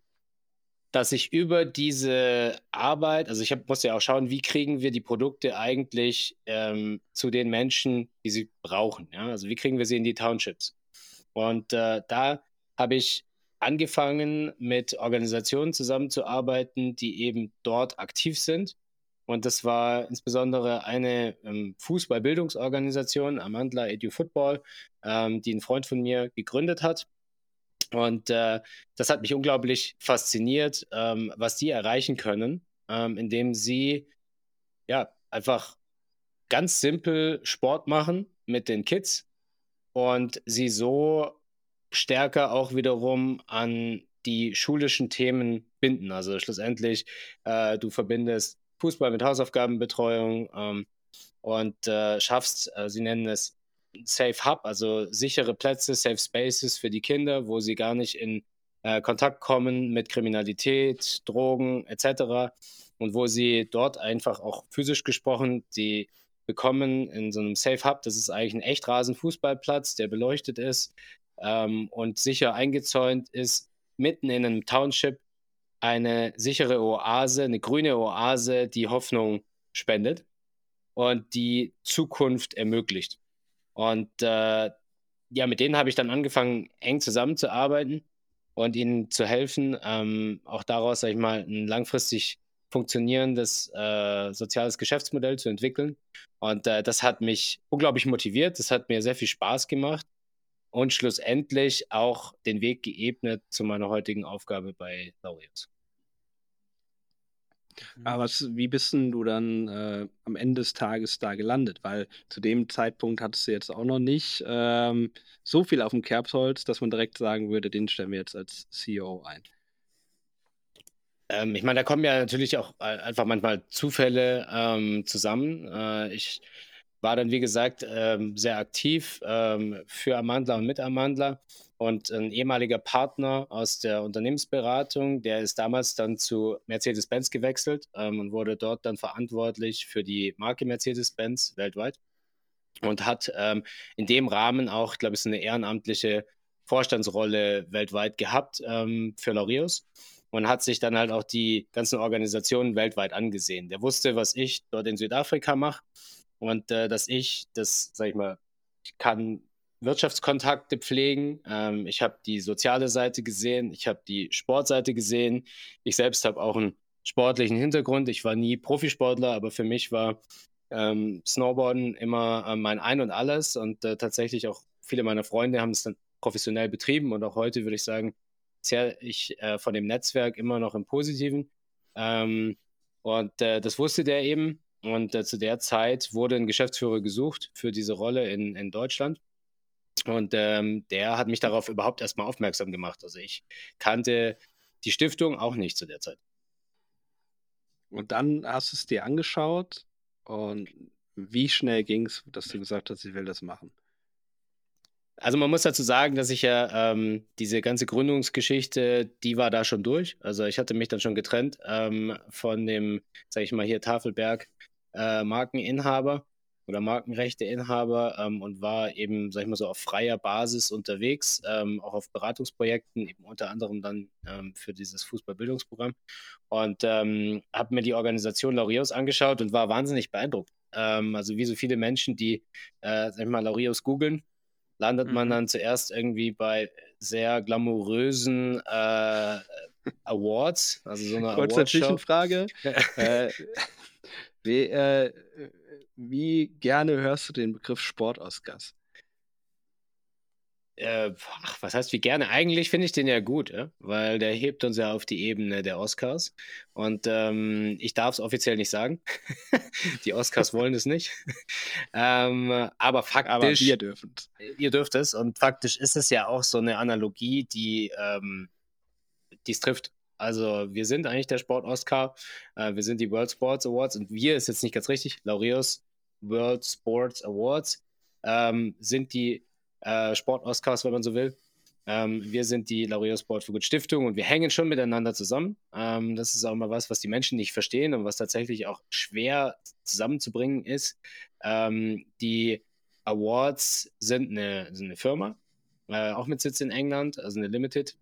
dass ich über diese Arbeit, also ich hab, muss ja auch schauen, wie kriegen wir die Produkte eigentlich ähm, zu den Menschen, die sie brauchen. Ja? Also wie kriegen wir sie in die Townships? Und äh, da habe ich angefangen, mit Organisationen zusammenzuarbeiten, die eben dort aktiv sind und das war insbesondere eine ähm, Fußballbildungsorganisation, Amandla Edu Football, ähm, die ein Freund von mir gegründet hat. Und äh, das hat mich unglaublich fasziniert, ähm, was die erreichen können, ähm, indem sie ja einfach ganz simpel Sport machen mit den Kids und sie so stärker auch wiederum an die schulischen Themen binden. Also schlussendlich, äh, du verbindest Fußball mit Hausaufgabenbetreuung ähm, und äh, schaffst, äh, sie nennen es Safe Hub, also sichere Plätze, Safe Spaces für die Kinder, wo sie gar nicht in äh, Kontakt kommen mit Kriminalität, Drogen etc. Und wo sie dort einfach auch physisch gesprochen, die bekommen in so einem Safe Hub, das ist eigentlich ein echt Rasenfußballplatz, der beleuchtet ist ähm, und sicher eingezäunt ist, mitten in einem Township, eine sichere Oase, eine grüne Oase, die Hoffnung spendet und die Zukunft ermöglicht. Und äh, ja, mit denen habe ich dann angefangen, eng zusammenzuarbeiten und ihnen zu helfen, ähm, auch daraus, sag ich mal, ein langfristig funktionierendes äh, soziales Geschäftsmodell zu entwickeln. Und äh, das hat mich unglaublich motiviert, das hat mir sehr viel Spaß gemacht und schlussendlich auch den Weg geebnet zu meiner heutigen Aufgabe bei Laureus. Mhm. Aber was, wie bist denn du dann äh, am Ende des Tages da gelandet? Weil zu dem Zeitpunkt hattest du jetzt auch noch nicht ähm, so viel auf dem Kerbholz, dass man direkt sagen würde, den stellen wir jetzt als CEO ein. Ähm, ich meine, da kommen ja natürlich auch äh, einfach manchmal Zufälle ähm, zusammen. Äh, ich war dann, wie gesagt, ähm, sehr aktiv ähm, für Amandler und mit Amandler. Und ein ehemaliger Partner aus der Unternehmensberatung, der ist damals dann zu Mercedes-Benz gewechselt ähm, und wurde dort dann verantwortlich für die Marke Mercedes-Benz weltweit und hat ähm, in dem Rahmen auch, glaube ich, eine ehrenamtliche Vorstandsrolle weltweit gehabt ähm, für Laureus und hat sich dann halt auch die ganzen Organisationen weltweit angesehen. Der wusste, was ich dort in Südafrika mache und äh, dass ich das, sag ich mal, kann Wirtschaftskontakte pflegen. Ähm, ich habe die soziale Seite gesehen, ich habe die Sportseite gesehen. Ich selbst habe auch einen sportlichen Hintergrund. Ich war nie Profisportler, aber für mich war ähm, Snowboarden immer äh, mein Ein und alles. Und äh, tatsächlich auch viele meiner Freunde haben es dann professionell betrieben. Und auch heute würde ich sagen, zähle ich äh, von dem Netzwerk immer noch im Positiven. Ähm, und äh, das wusste der eben. Und äh, zu der Zeit wurde ein Geschäftsführer gesucht für diese Rolle in, in Deutschland. Und ähm, der hat mich darauf überhaupt erstmal aufmerksam gemacht. Also ich kannte die Stiftung auch nicht zu der Zeit. Und dann hast du es dir angeschaut und wie schnell ging es, dass du gesagt hast, ich will das machen? Also man muss dazu sagen, dass ich ja ähm, diese ganze Gründungsgeschichte, die war da schon durch. Also ich hatte mich dann schon getrennt ähm, von dem, sag ich mal hier, Tafelberg äh, Markeninhaber oder Markenrechteinhaber ähm, und war eben, sag ich mal so, auf freier Basis unterwegs, ähm, auch auf Beratungsprojekten, eben unter anderem dann ähm, für dieses Fußballbildungsprogramm. Und ähm, habe mir die Organisation Laureus angeschaut und war wahnsinnig beeindruckt. Ähm, also wie so viele Menschen, die, äh, sag ich mal, Laureus googeln, landet mhm. man dann zuerst irgendwie bei sehr glamourösen äh, Awards, also so eine Kurze Zwischenfrage. äh, wie, äh, wie gerne hörst du den Begriff Sportoscars? Äh, ach, was heißt wie gerne? Eigentlich finde ich den ja gut, ja? weil der hebt uns ja auf die Ebene der Oscars. Und ähm, ich darf es offiziell nicht sagen. die Oscars wollen es nicht. ähm, aber faktisch. Aber wir dürfen es. Ihr dürft es. Und faktisch ist es ja auch so eine Analogie, die ähm, es trifft. Also wir sind eigentlich der Sport-Oscar. Äh, wir sind die World Sports Awards und wir ist jetzt nicht ganz richtig. Laureus World Sports Awards ähm, sind die äh, Sport-Oscars, wenn man so will. Ähm, wir sind die Laureus Sport for Good Stiftung und wir hängen schon miteinander zusammen. Ähm, das ist auch mal was, was die Menschen nicht verstehen und was tatsächlich auch schwer zusammenzubringen ist. Ähm, die Awards sind eine, sind eine Firma, äh, auch mit Sitz in England, also eine Limited,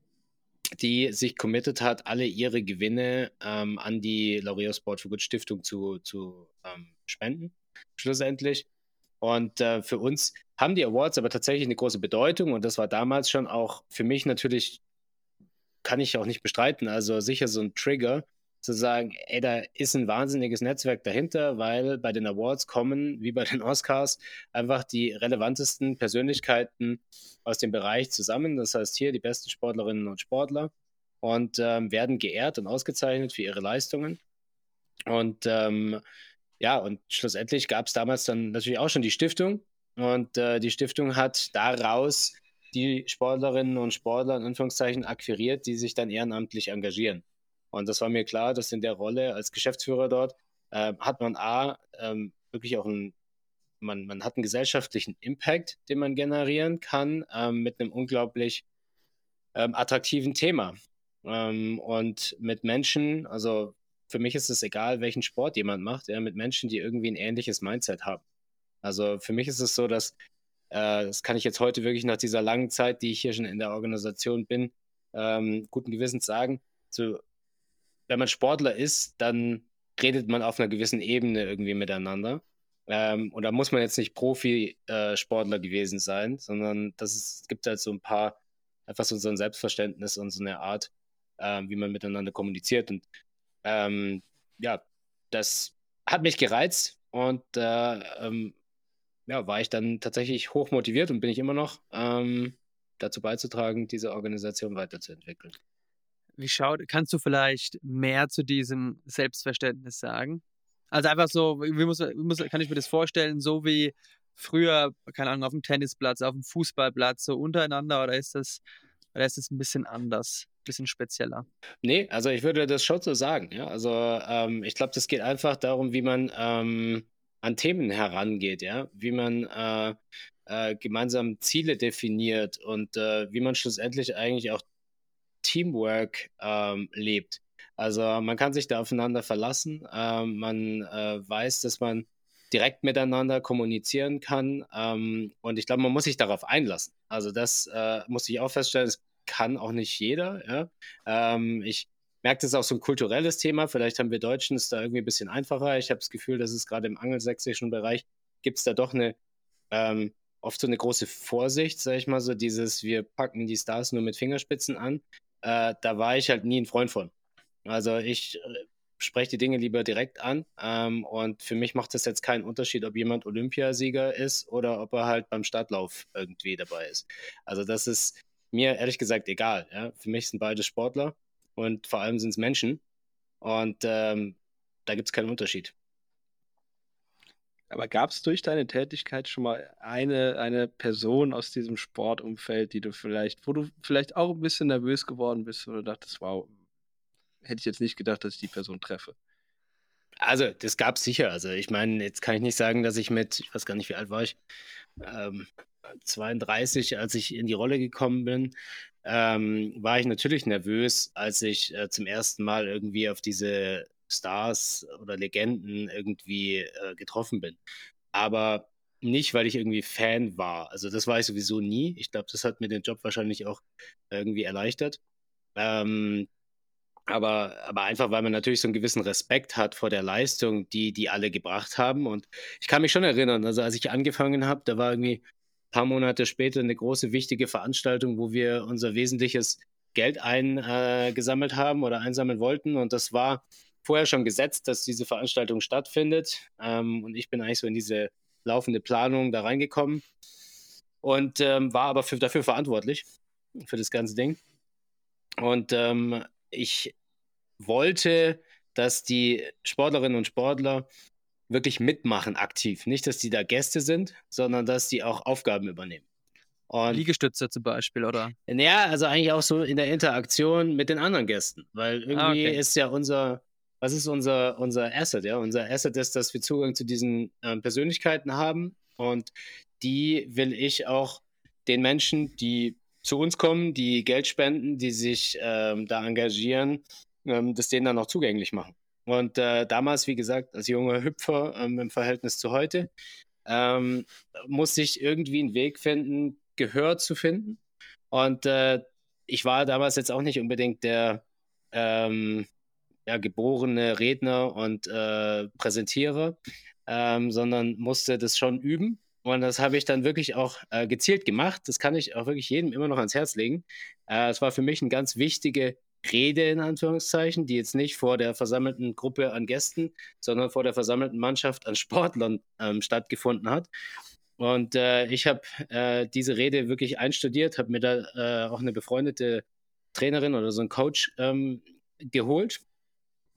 die sich committed hat, alle ihre Gewinne ähm, an die Laureus Sport for Good Stiftung zu, zu ähm, spenden, schlussendlich. Und äh, für uns haben die Awards aber tatsächlich eine große Bedeutung und das war damals schon auch für mich natürlich, kann ich auch nicht bestreiten, also sicher so ein Trigger, zu sagen, ey, da ist ein wahnsinniges Netzwerk dahinter, weil bei den Awards kommen, wie bei den Oscars, einfach die relevantesten Persönlichkeiten aus dem Bereich zusammen. Das heißt hier die besten Sportlerinnen und Sportler und ähm, werden geehrt und ausgezeichnet für ihre Leistungen. Und ähm, ja, und schlussendlich gab es damals dann natürlich auch schon die Stiftung. Und äh, die Stiftung hat daraus die Sportlerinnen und Sportler in Anführungszeichen akquiriert, die sich dann ehrenamtlich engagieren. Und das war mir klar, dass in der Rolle als Geschäftsführer dort äh, hat man A, ähm, wirklich auch einen, man, man hat einen gesellschaftlichen Impact, den man generieren kann, ähm, mit einem unglaublich ähm, attraktiven Thema. Ähm, und mit Menschen, also für mich ist es egal, welchen Sport jemand macht, ja, mit Menschen, die irgendwie ein ähnliches Mindset haben. Also für mich ist es so, dass, äh, das kann ich jetzt heute wirklich nach dieser langen Zeit, die ich hier schon in der Organisation bin, ähm, guten Gewissens sagen, so, wenn man Sportler ist, dann redet man auf einer gewissen Ebene irgendwie miteinander. Ähm, und da muss man jetzt nicht Profisportler äh, gewesen sein, sondern das ist, es gibt halt so ein paar, einfach so, ein Selbstverständnis und so eine Art, äh, wie man miteinander kommuniziert. Und ähm, ja, das hat mich gereizt und äh, ähm, ja, war ich dann tatsächlich hoch motiviert und bin ich immer noch ähm, dazu beizutragen, diese Organisation weiterzuentwickeln. Wie schaut, kannst du vielleicht mehr zu diesem Selbstverständnis sagen? Also einfach so, wie muss, wie muss, kann ich mir das vorstellen, so wie früher, keine Ahnung, auf dem Tennisplatz, auf dem Fußballplatz, so untereinander oder ist das, oder ist das ein bisschen anders? bisschen spezieller. Nee, also ich würde das schon so sagen. Ja? Also ähm, ich glaube, das geht einfach darum, wie man ähm, an Themen herangeht, ja, wie man äh, äh, gemeinsam Ziele definiert und äh, wie man schlussendlich eigentlich auch Teamwork ähm, lebt. Also man kann sich da aufeinander verlassen. Ähm, man äh, weiß, dass man direkt miteinander kommunizieren kann. Ähm, und ich glaube, man muss sich darauf einlassen. Also das äh, muss ich auch feststellen. Es kann auch nicht jeder. Ja? Ähm, ich merke, das ist auch so ein kulturelles Thema. Vielleicht haben wir Deutschen es da irgendwie ein bisschen einfacher. Ich habe das Gefühl, dass es gerade im angelsächsischen Bereich gibt es da doch eine ähm, oft so eine große Vorsicht, sage ich mal so, dieses, wir packen die Stars nur mit Fingerspitzen an. Äh, da war ich halt nie ein Freund von. Also ich äh, spreche die Dinge lieber direkt an. Ähm, und für mich macht es jetzt keinen Unterschied, ob jemand Olympiasieger ist oder ob er halt beim Startlauf irgendwie dabei ist. Also das ist mir ehrlich gesagt egal. Ja? Für mich sind beide Sportler und vor allem sind es Menschen. Und ähm, da gibt es keinen Unterschied. Aber gab es durch deine Tätigkeit schon mal eine, eine Person aus diesem Sportumfeld, die du vielleicht, wo du vielleicht auch ein bisschen nervös geworden bist oder dachtest, wow, hätte ich jetzt nicht gedacht, dass ich die Person treffe? Also, das gab es sicher. Also, ich meine, jetzt kann ich nicht sagen, dass ich mit, ich weiß gar nicht, wie alt war ich, ähm, 32, als ich in die Rolle gekommen bin, ähm, war ich natürlich nervös, als ich äh, zum ersten Mal irgendwie auf diese Stars oder Legenden irgendwie äh, getroffen bin. Aber nicht, weil ich irgendwie Fan war. Also das war ich sowieso nie. Ich glaube, das hat mir den Job wahrscheinlich auch irgendwie erleichtert. Ähm, aber, aber einfach, weil man natürlich so einen gewissen Respekt hat vor der Leistung, die die alle gebracht haben. Und ich kann mich schon erinnern, also als ich angefangen habe, da war irgendwie ein paar Monate später eine große, wichtige Veranstaltung, wo wir unser wesentliches Geld eingesammelt äh, haben oder einsammeln wollten. Und das war vorher schon gesetzt, dass diese Veranstaltung stattfindet. Ähm, und ich bin eigentlich so in diese laufende Planung da reingekommen und ähm, war aber für, dafür verantwortlich, für das ganze Ding. Und ähm, ich wollte, dass die Sportlerinnen und Sportler wirklich mitmachen aktiv. Nicht, dass die da Gäste sind, sondern dass die auch Aufgaben übernehmen. Und, Liegestütze zum Beispiel, oder? Ja, also eigentlich auch so in der Interaktion mit den anderen Gästen, weil irgendwie ah, okay. ist ja unser, was ist unser, unser Asset? Ja, unser Asset ist, dass wir Zugang zu diesen ähm, Persönlichkeiten haben und die will ich auch den Menschen, die zu uns kommen, die Geld spenden, die sich ähm, da engagieren, ähm, das denen dann auch zugänglich machen. Und äh, damals, wie gesagt, als junger Hüpfer ähm, im Verhältnis zu heute, ähm, musste ich irgendwie einen Weg finden, Gehör zu finden. Und äh, ich war damals jetzt auch nicht unbedingt der ähm, ja, geborene Redner und äh, Präsentierer, ähm, sondern musste das schon üben. Und das habe ich dann wirklich auch äh, gezielt gemacht. Das kann ich auch wirklich jedem immer noch ans Herz legen. Äh, es war für mich eine ganz wichtige Rede in Anführungszeichen, die jetzt nicht vor der versammelten Gruppe an Gästen, sondern vor der versammelten Mannschaft an Sportlern ähm, stattgefunden hat. Und äh, ich habe äh, diese Rede wirklich einstudiert, habe mir da äh, auch eine befreundete Trainerin oder so einen Coach ähm, geholt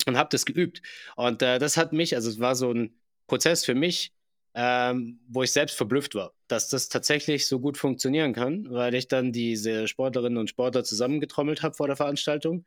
und habe das geübt. Und äh, das hat mich, also es war so ein Prozess für mich, ähm, wo ich selbst verblüfft war, dass das tatsächlich so gut funktionieren kann, weil ich dann diese Sportlerinnen und Sportler zusammengetrommelt habe vor der Veranstaltung.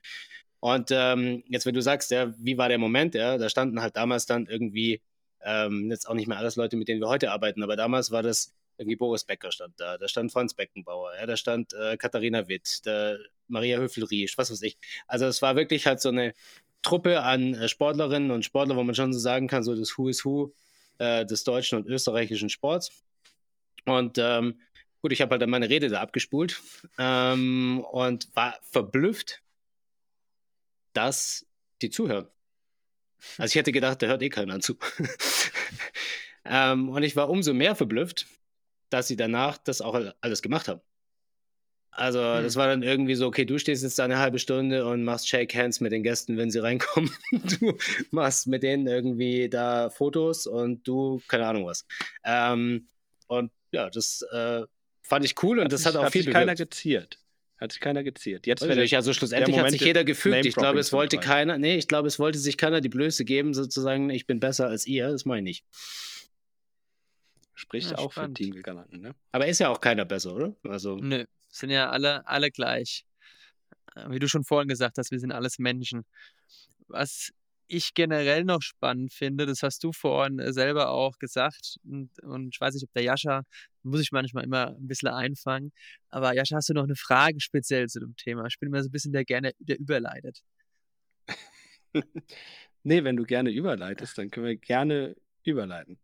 Und ähm, jetzt, wenn du sagst, ja, wie war der Moment, ja, da standen halt damals dann irgendwie, ähm, jetzt auch nicht mehr alles Leute, mit denen wir heute arbeiten, aber damals war das irgendwie Boris Becker stand da, da stand Franz Beckenbauer, ja, da stand äh, Katharina Witt, da Maria Höfel-Riesch, was weiß ich. Also es war wirklich halt so eine Truppe an äh, Sportlerinnen und Sportlern, wo man schon so sagen kann, so das Who is Who äh, des deutschen und österreichischen Sports. Und ähm, gut, ich habe halt dann meine Rede da abgespult ähm, und war verblüfft, dass die zuhören. Also ich hätte gedacht, da hört eh keiner zu. ähm, und ich war umso mehr verblüfft, dass sie danach das auch alles gemacht haben. Also hm. das war dann irgendwie so, okay, du stehst jetzt da eine halbe Stunde und machst Shake Hands mit den Gästen, wenn sie reinkommen. du machst mit denen irgendwie da Fotos und du, keine Ahnung was. Ähm, und ja, das äh, fand ich cool und hat das sich, hat auch hat viel sich keiner geziert. Hat sich keiner geziert. Jetzt also ich, also schlussendlich hat sich jeder gefügt. Ich glaube, es wollte keiner, nee, ich glaube, es wollte sich keiner die Blöße geben, sozusagen, ich bin besser als ihr, das meine ich nicht. Spricht ja, auch spannend. für Team Galanten, ne? Aber ist ja auch keiner besser, oder? Also. Nö sind ja alle, alle gleich. Äh, wie du schon vorhin gesagt hast, wir sind alles Menschen. Was ich generell noch spannend finde, das hast du vorhin äh, selber auch gesagt, und, und ich weiß nicht, ob der Jascha, muss ich manchmal immer ein bisschen einfangen, aber Jascha, hast du noch eine Frage speziell zu dem Thema? Ich bin immer so ein bisschen der gerne, der überleitet. nee, wenn du gerne überleitest, dann können wir gerne überleiten.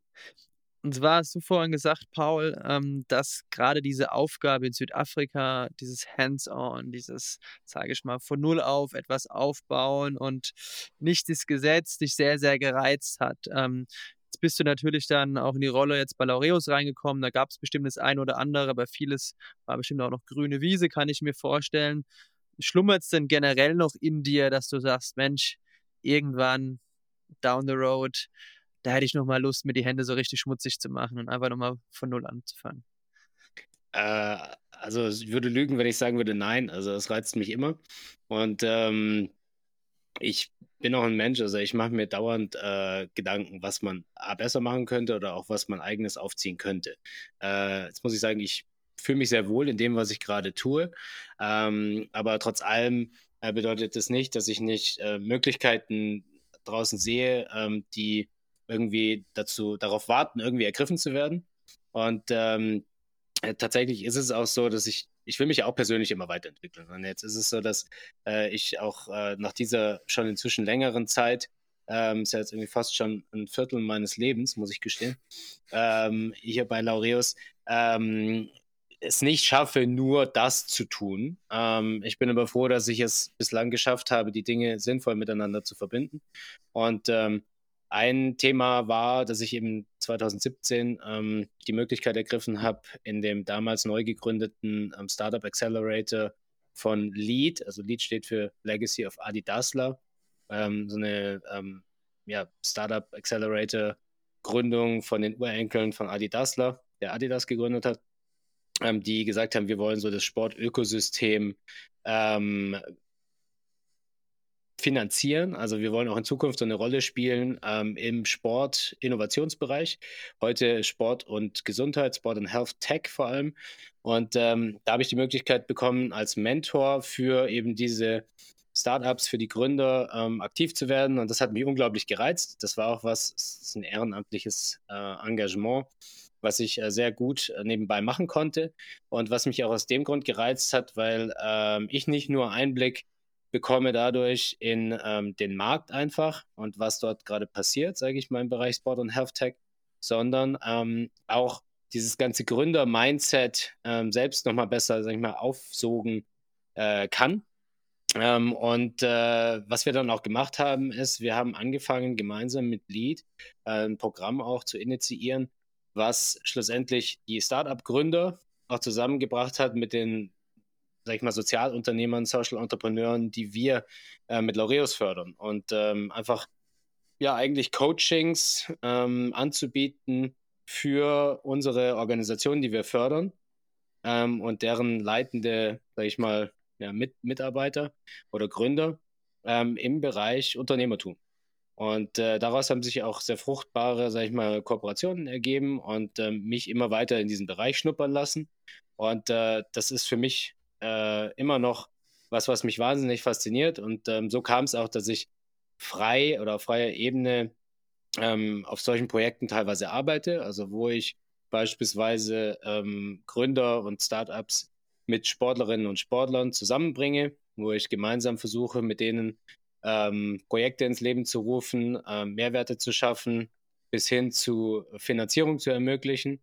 Und zwar hast du vorhin gesagt, Paul, ähm, dass gerade diese Aufgabe in Südafrika, dieses Hands-on, dieses, sage ich mal, von Null auf etwas aufbauen und nicht das Gesetz dich sehr, sehr gereizt hat. Ähm, jetzt bist du natürlich dann auch in die Rolle jetzt bei Laureus reingekommen. Da gab es bestimmt das ein oder andere, aber vieles war bestimmt auch noch grüne Wiese, kann ich mir vorstellen. Schlummert es denn generell noch in dir, dass du sagst, Mensch, irgendwann down the road, da hätte ich nochmal Lust, mir die Hände so richtig schmutzig zu machen und einfach nochmal von Null anzufangen. Äh, also ich würde lügen, wenn ich sagen würde, nein. Also es reizt mich immer. Und ähm, ich bin auch ein Mensch, also ich mache mir dauernd äh, Gedanken, was man besser machen könnte oder auch was man eigenes aufziehen könnte. Äh, jetzt muss ich sagen, ich fühle mich sehr wohl in dem, was ich gerade tue. Ähm, aber trotz allem äh, bedeutet das nicht, dass ich nicht äh, Möglichkeiten draußen sehe, ähm, die irgendwie dazu darauf warten, irgendwie ergriffen zu werden. Und ähm, äh, tatsächlich ist es auch so, dass ich, ich will mich auch persönlich immer weiterentwickeln. Und jetzt ist es so, dass äh, ich auch äh, nach dieser schon inzwischen längeren Zeit, ähm, ist ja jetzt irgendwie fast schon ein Viertel meines Lebens, muss ich gestehen, ähm, hier bei Laureus, ähm, es nicht schaffe, nur das zu tun. Ähm, ich bin aber froh, dass ich es bislang geschafft habe, die Dinge sinnvoll miteinander zu verbinden. Und ähm, ein Thema war, dass ich eben 2017 ähm, die Möglichkeit ergriffen habe, in dem damals neu gegründeten ähm, Startup Accelerator von LEAD, also LEAD steht für Legacy of Adidasler, ähm, so eine ähm, ja, Startup Accelerator Gründung von den Urenkeln von Adidasler, der Adidas gegründet hat, ähm, die gesagt haben, wir wollen so das Sportökosystem ähm, finanzieren. Also wir wollen auch in Zukunft so eine Rolle spielen ähm, im Sport-Innovationsbereich. Heute Sport und Gesundheit, Sport und Health Tech vor allem. Und ähm, da habe ich die Möglichkeit bekommen, als Mentor für eben diese Startups, für die Gründer ähm, aktiv zu werden. Und das hat mich unglaublich gereizt. Das war auch was, es ist ein ehrenamtliches äh, Engagement, was ich äh, sehr gut äh, nebenbei machen konnte. Und was mich auch aus dem Grund gereizt hat, weil ähm, ich nicht nur Einblick bekomme dadurch in ähm, den Markt einfach und was dort gerade passiert, sage ich mal, im Bereich Sport und Health Tech, sondern ähm, auch dieses ganze Gründer-Mindset ähm, selbst nochmal besser, sag ich mal, aufsogen äh, kann. Ähm, und äh, was wir dann auch gemacht haben, ist, wir haben angefangen, gemeinsam mit Lead äh, ein Programm auch zu initiieren, was schlussendlich die Startup-Gründer auch zusammengebracht hat mit den sag ich mal, Sozialunternehmern, Social Entrepreneuren, die wir äh, mit Laureus fördern. Und ähm, einfach, ja, eigentlich Coachings ähm, anzubieten für unsere Organisationen, die wir fördern ähm, und deren leitende, sag ich mal, ja, mit, Mitarbeiter oder Gründer ähm, im Bereich Unternehmertum. Und äh, daraus haben sich auch sehr fruchtbare, sag ich mal, Kooperationen ergeben und äh, mich immer weiter in diesen Bereich schnuppern lassen. Und äh, das ist für mich äh, immer noch was, was mich wahnsinnig fasziniert. Und ähm, so kam es auch, dass ich frei oder auf freier Ebene ähm, auf solchen Projekten teilweise arbeite, also wo ich beispielsweise ähm, Gründer und Startups mit Sportlerinnen und Sportlern zusammenbringe, wo ich gemeinsam versuche, mit denen ähm, Projekte ins Leben zu rufen, ähm, Mehrwerte zu schaffen, bis hin zu Finanzierung zu ermöglichen.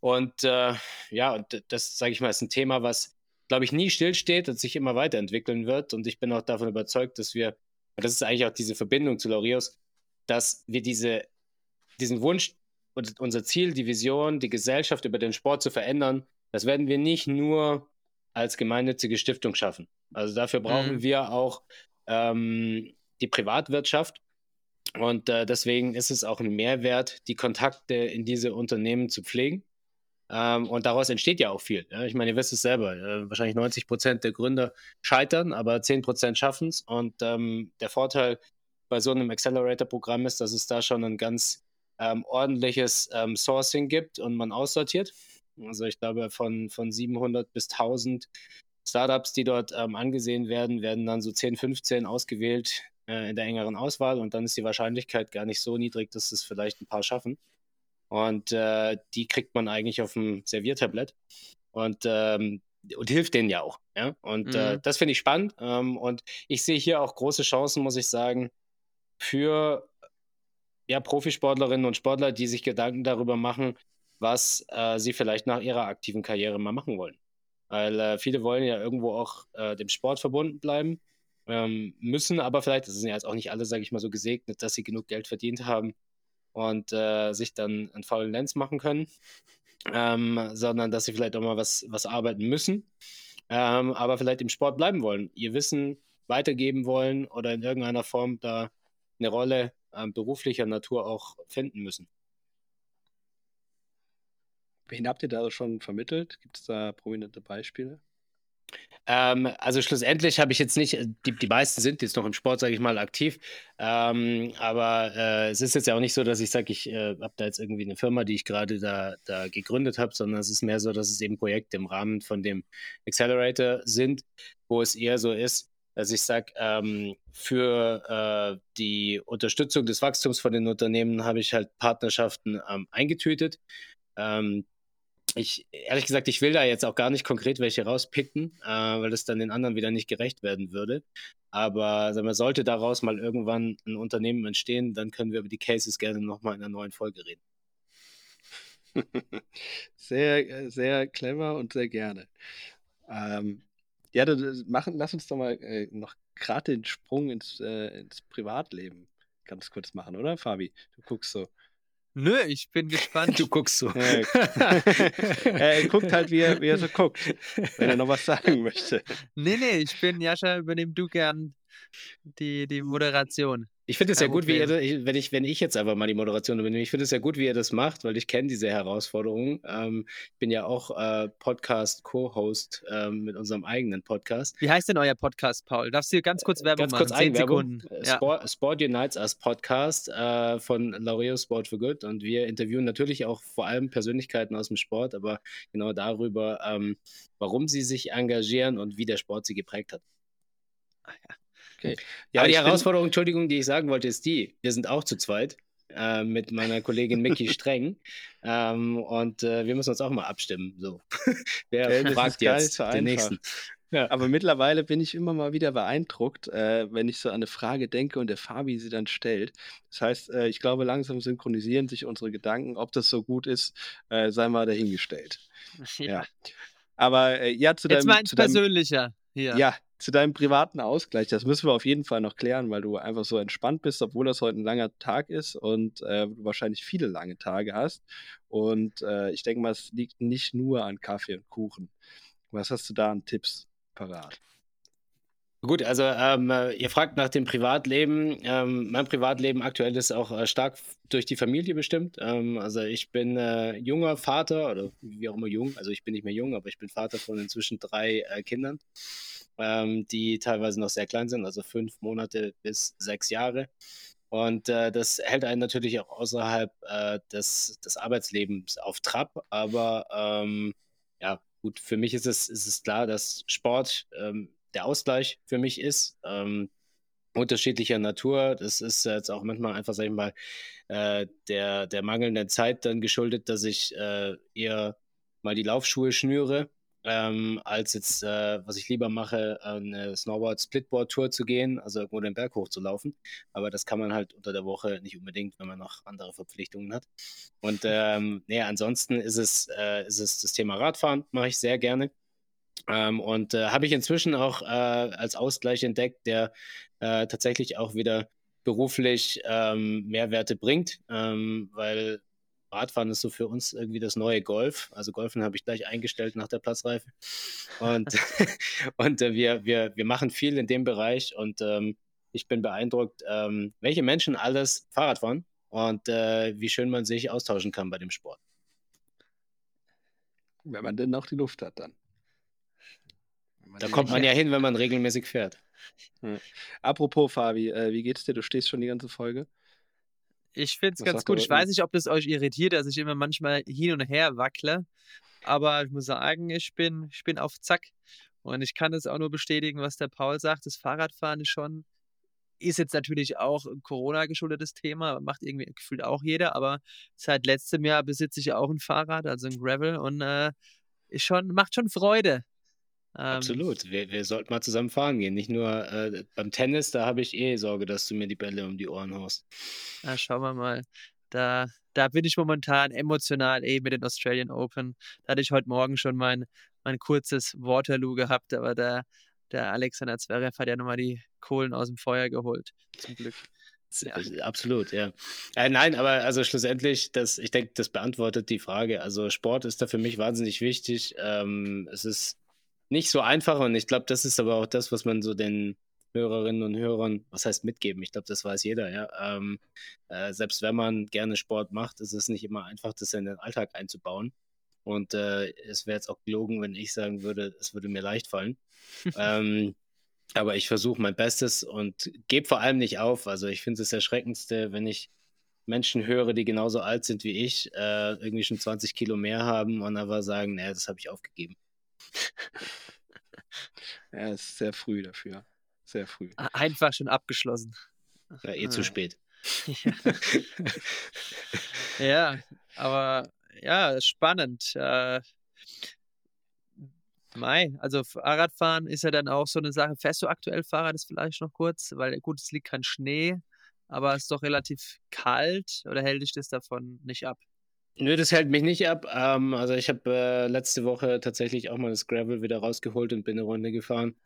Und äh, ja, und das, sage ich mal, ist ein Thema, was glaube ich, nie stillsteht und sich immer weiterentwickeln wird. Und ich bin auch davon überzeugt, dass wir, und das ist eigentlich auch diese Verbindung zu Laureus, dass wir diese, diesen Wunsch und unser Ziel, die Vision, die Gesellschaft über den Sport zu verändern, das werden wir nicht nur als gemeinnützige Stiftung schaffen. Also dafür brauchen mhm. wir auch ähm, die Privatwirtschaft. Und äh, deswegen ist es auch ein Mehrwert, die Kontakte in diese Unternehmen zu pflegen ähm, und daraus entsteht ja auch viel. Ja? Ich meine, ihr wisst es selber. Äh, wahrscheinlich 90 Prozent der Gründer scheitern, aber 10 Prozent schaffen es. Und ähm, der Vorteil bei so einem Accelerator-Programm ist, dass es da schon ein ganz ähm, ordentliches ähm, Sourcing gibt und man aussortiert. Also ich glaube, von, von 700 bis 1000 Startups, die dort ähm, angesehen werden, werden dann so 10, 15 ausgewählt äh, in der engeren Auswahl. Und dann ist die Wahrscheinlichkeit gar nicht so niedrig, dass es vielleicht ein paar schaffen. Und äh, die kriegt man eigentlich auf dem Serviertablett. Und, ähm, und hilft denen ja auch. Ja? Und äh, mhm. äh, das finde ich spannend. Ähm, und ich sehe hier auch große Chancen, muss ich sagen, für ja, Profisportlerinnen und Sportler, die sich Gedanken darüber machen, was äh, sie vielleicht nach ihrer aktiven Karriere mal machen wollen. Weil äh, viele wollen ja irgendwo auch äh, dem Sport verbunden bleiben, ähm, müssen aber vielleicht, das sind ja jetzt auch nicht alle, sage ich mal, so gesegnet, dass sie genug Geld verdient haben, und äh, sich dann einen faulen Lenz machen können, ähm, sondern dass sie vielleicht auch mal was, was arbeiten müssen, ähm, aber vielleicht im Sport bleiben wollen, ihr Wissen weitergeben wollen oder in irgendeiner Form da eine Rolle äh, beruflicher Natur auch finden müssen. Wen habt ihr da schon vermittelt? Gibt es da prominente Beispiele? Ähm, also schlussendlich habe ich jetzt nicht, äh, die, die meisten sind jetzt noch im Sport, sage ich mal, aktiv. Ähm, aber äh, es ist jetzt ja auch nicht so, dass ich sage, ich äh, habe da jetzt irgendwie eine Firma, die ich gerade da, da gegründet habe, sondern es ist mehr so, dass es eben Projekte im Rahmen von dem Accelerator sind, wo es eher so ist, Also ich sage, ähm, für äh, die Unterstützung des Wachstums von den Unternehmen habe ich halt Partnerschaften ähm, eingetütet. Ähm, ich, ehrlich gesagt, ich will da jetzt auch gar nicht konkret welche rauspicken, äh, weil das dann den anderen wieder nicht gerecht werden würde. Aber sagen wir, sollte daraus mal irgendwann ein Unternehmen entstehen, dann können wir über die Cases gerne nochmal in einer neuen Folge reden. sehr, äh, sehr clever und sehr gerne. Ähm, ja, machen, lass uns doch mal äh, noch gerade den Sprung ins, äh, ins Privatleben ganz kurz machen, oder, Fabi? Du guckst so. Nö, ich bin gespannt. Du guckst so. er guckt halt, wie er, wie er so guckt, wenn er noch was sagen möchte. Nee, nee, ich bin Jascha, übernimm du gern die, die Moderation. Ich finde es ja gut, wie ihr, wenn ich, wenn ich jetzt einfach mal die Moderation übernehme, ich finde es ja gut, wie ihr das macht, weil ich kenne diese Herausforderungen. Ähm, ich bin ja auch äh, Podcast-Co-Host ähm, mit unserem eigenen Podcast. Wie heißt denn euer Podcast, Paul? Darfst du ganz kurz Werbung ganz machen? Kurz Eigenwerbung. Sekunden. Ja. Sport, Sport, Unites als Podcast äh, von Laureo Sport for Good und wir interviewen natürlich auch vor allem Persönlichkeiten aus dem Sport, aber genau darüber, ähm, warum sie sich engagieren und wie der Sport sie geprägt hat. Ah, ja. Okay. Ja, Aber die Herausforderung, Entschuldigung, die ich sagen wollte, ist die, wir sind auch zu zweit äh, mit meiner Kollegin Mickey Streng ähm, und äh, wir müssen uns auch mal abstimmen. So. Wer ja, fragt jetzt den nächsten? Ja. Aber mittlerweile bin ich immer mal wieder beeindruckt, äh, wenn ich so an eine Frage denke und der Fabi sie dann stellt. Das heißt, äh, ich glaube, langsam synchronisieren sich unsere Gedanken. Ob das so gut ist, äh, sei mal dahingestellt. Ja. ja. Aber äh, ja, zu Jetzt deinem. Jetzt mein persönlicher. Hier. Ja, zu deinem privaten Ausgleich, das müssen wir auf jeden Fall noch klären, weil du einfach so entspannt bist, obwohl das heute ein langer Tag ist und äh, du wahrscheinlich viele lange Tage hast. Und äh, ich denke mal, es liegt nicht nur an Kaffee und Kuchen. Was hast du da an Tipps parat? Gut, also ähm, äh, ihr fragt nach dem Privatleben. Ähm, mein Privatleben aktuell ist auch äh, stark durch die Familie bestimmt. Ähm, also ich bin äh, junger Vater oder wie auch immer jung. Also ich bin nicht mehr jung, aber ich bin Vater von inzwischen drei äh, Kindern ähm, die teilweise noch sehr klein sind, also fünf Monate bis sechs Jahre. Und äh, das hält einen natürlich auch außerhalb äh, des, des Arbeitslebens auf Trab. Aber ähm, ja, gut, für mich ist es, ist es klar, dass Sport ähm, der Ausgleich für mich ist. Ähm, unterschiedlicher Natur. Das ist jetzt auch manchmal einfach, sag ich mal, äh, der, der mangelnden Zeit dann geschuldet, dass ich äh, eher mal die Laufschuhe schnüre ähm, als jetzt, äh, was ich lieber mache, eine Snowboard-Splitboard-Tour zu gehen, also irgendwo den Berg hochzulaufen. Aber das kann man halt unter der Woche nicht unbedingt, wenn man noch andere Verpflichtungen hat. Und ähm, nee, ansonsten ist es, äh, ist es das Thema Radfahren, mache ich sehr gerne. Ähm, und äh, habe ich inzwischen auch äh, als Ausgleich entdeckt, der äh, tatsächlich auch wieder beruflich ähm, Mehrwerte bringt, ähm, weil Radfahren ist so für uns irgendwie das neue Golf. Also Golfen habe ich gleich eingestellt nach der Platzreife. Und, und äh, wir, wir, wir machen viel in dem Bereich und ähm, ich bin beeindruckt, ähm, welche Menschen alles Fahrrad fahren und äh, wie schön man sich austauschen kann bei dem Sport. Wenn man denn noch die Luft hat dann. Da kommt man ja hin, wenn man regelmäßig fährt. Ja. Apropos Fabi, äh, wie geht's dir? Du stehst schon die ganze Folge. Ich finde es ganz gut. Ich weiß nicht, ob das euch irritiert, dass ich immer manchmal hin und her wackle. Aber ich muss sagen, ich bin, ich bin auf Zack. Und ich kann es auch nur bestätigen, was der Paul sagt. Das Fahrradfahren ist schon, ist jetzt natürlich auch ein Corona-geschuldetes Thema, macht irgendwie gefühlt auch jeder. Aber seit letztem Jahr besitze ich auch ein Fahrrad, also ein Gravel. Und äh, ist schon, macht schon Freude. Ähm, Absolut. Wir, wir sollten mal zusammen fahren gehen. Nicht nur äh, beim Tennis, da habe ich eh Sorge, dass du mir die Bälle um die Ohren haust. Na, schauen wir mal. Da, da bin ich momentan emotional eh mit den Australian Open. Da hatte ich heute Morgen schon mein, mein kurzes Waterloo gehabt, aber der, der Alexander Zverev hat ja nochmal die Kohlen aus dem Feuer geholt. Zum Glück. Ja. Absolut, ja. Äh, nein, aber also schlussendlich, das, ich denke, das beantwortet die Frage. Also Sport ist da für mich wahnsinnig wichtig. Ähm, es ist nicht so einfach und ich glaube, das ist aber auch das, was man so den Hörerinnen und Hörern, was heißt mitgeben? Ich glaube, das weiß jeder, ja. Ähm, äh, selbst wenn man gerne Sport macht, ist es nicht immer einfach, das in den Alltag einzubauen. Und äh, es wäre jetzt auch gelogen, wenn ich sagen würde, es würde mir leicht fallen. ähm, aber ich versuche mein Bestes und gebe vor allem nicht auf. Also ich finde es das Erschreckendste, wenn ich Menschen höre, die genauso alt sind wie ich, äh, irgendwie schon 20 Kilo mehr haben und aber sagen, naja, das habe ich aufgegeben. ja, es ist sehr früh dafür. Sehr früh. Einfach schon abgeschlossen. Ja, eh zu spät. ja, aber ja, spannend. Äh, Mai, also Fahrradfahren ist ja dann auch so eine Sache. Fährst du aktuell Fahrrad ist vielleicht noch kurz, weil gut, es liegt kein Schnee, aber es ist doch relativ kalt oder hält dich das davon nicht ab? Nö, das hält mich nicht ab. Ähm, also ich habe äh, letzte Woche tatsächlich auch mal das Gravel wieder rausgeholt und bin eine Runde gefahren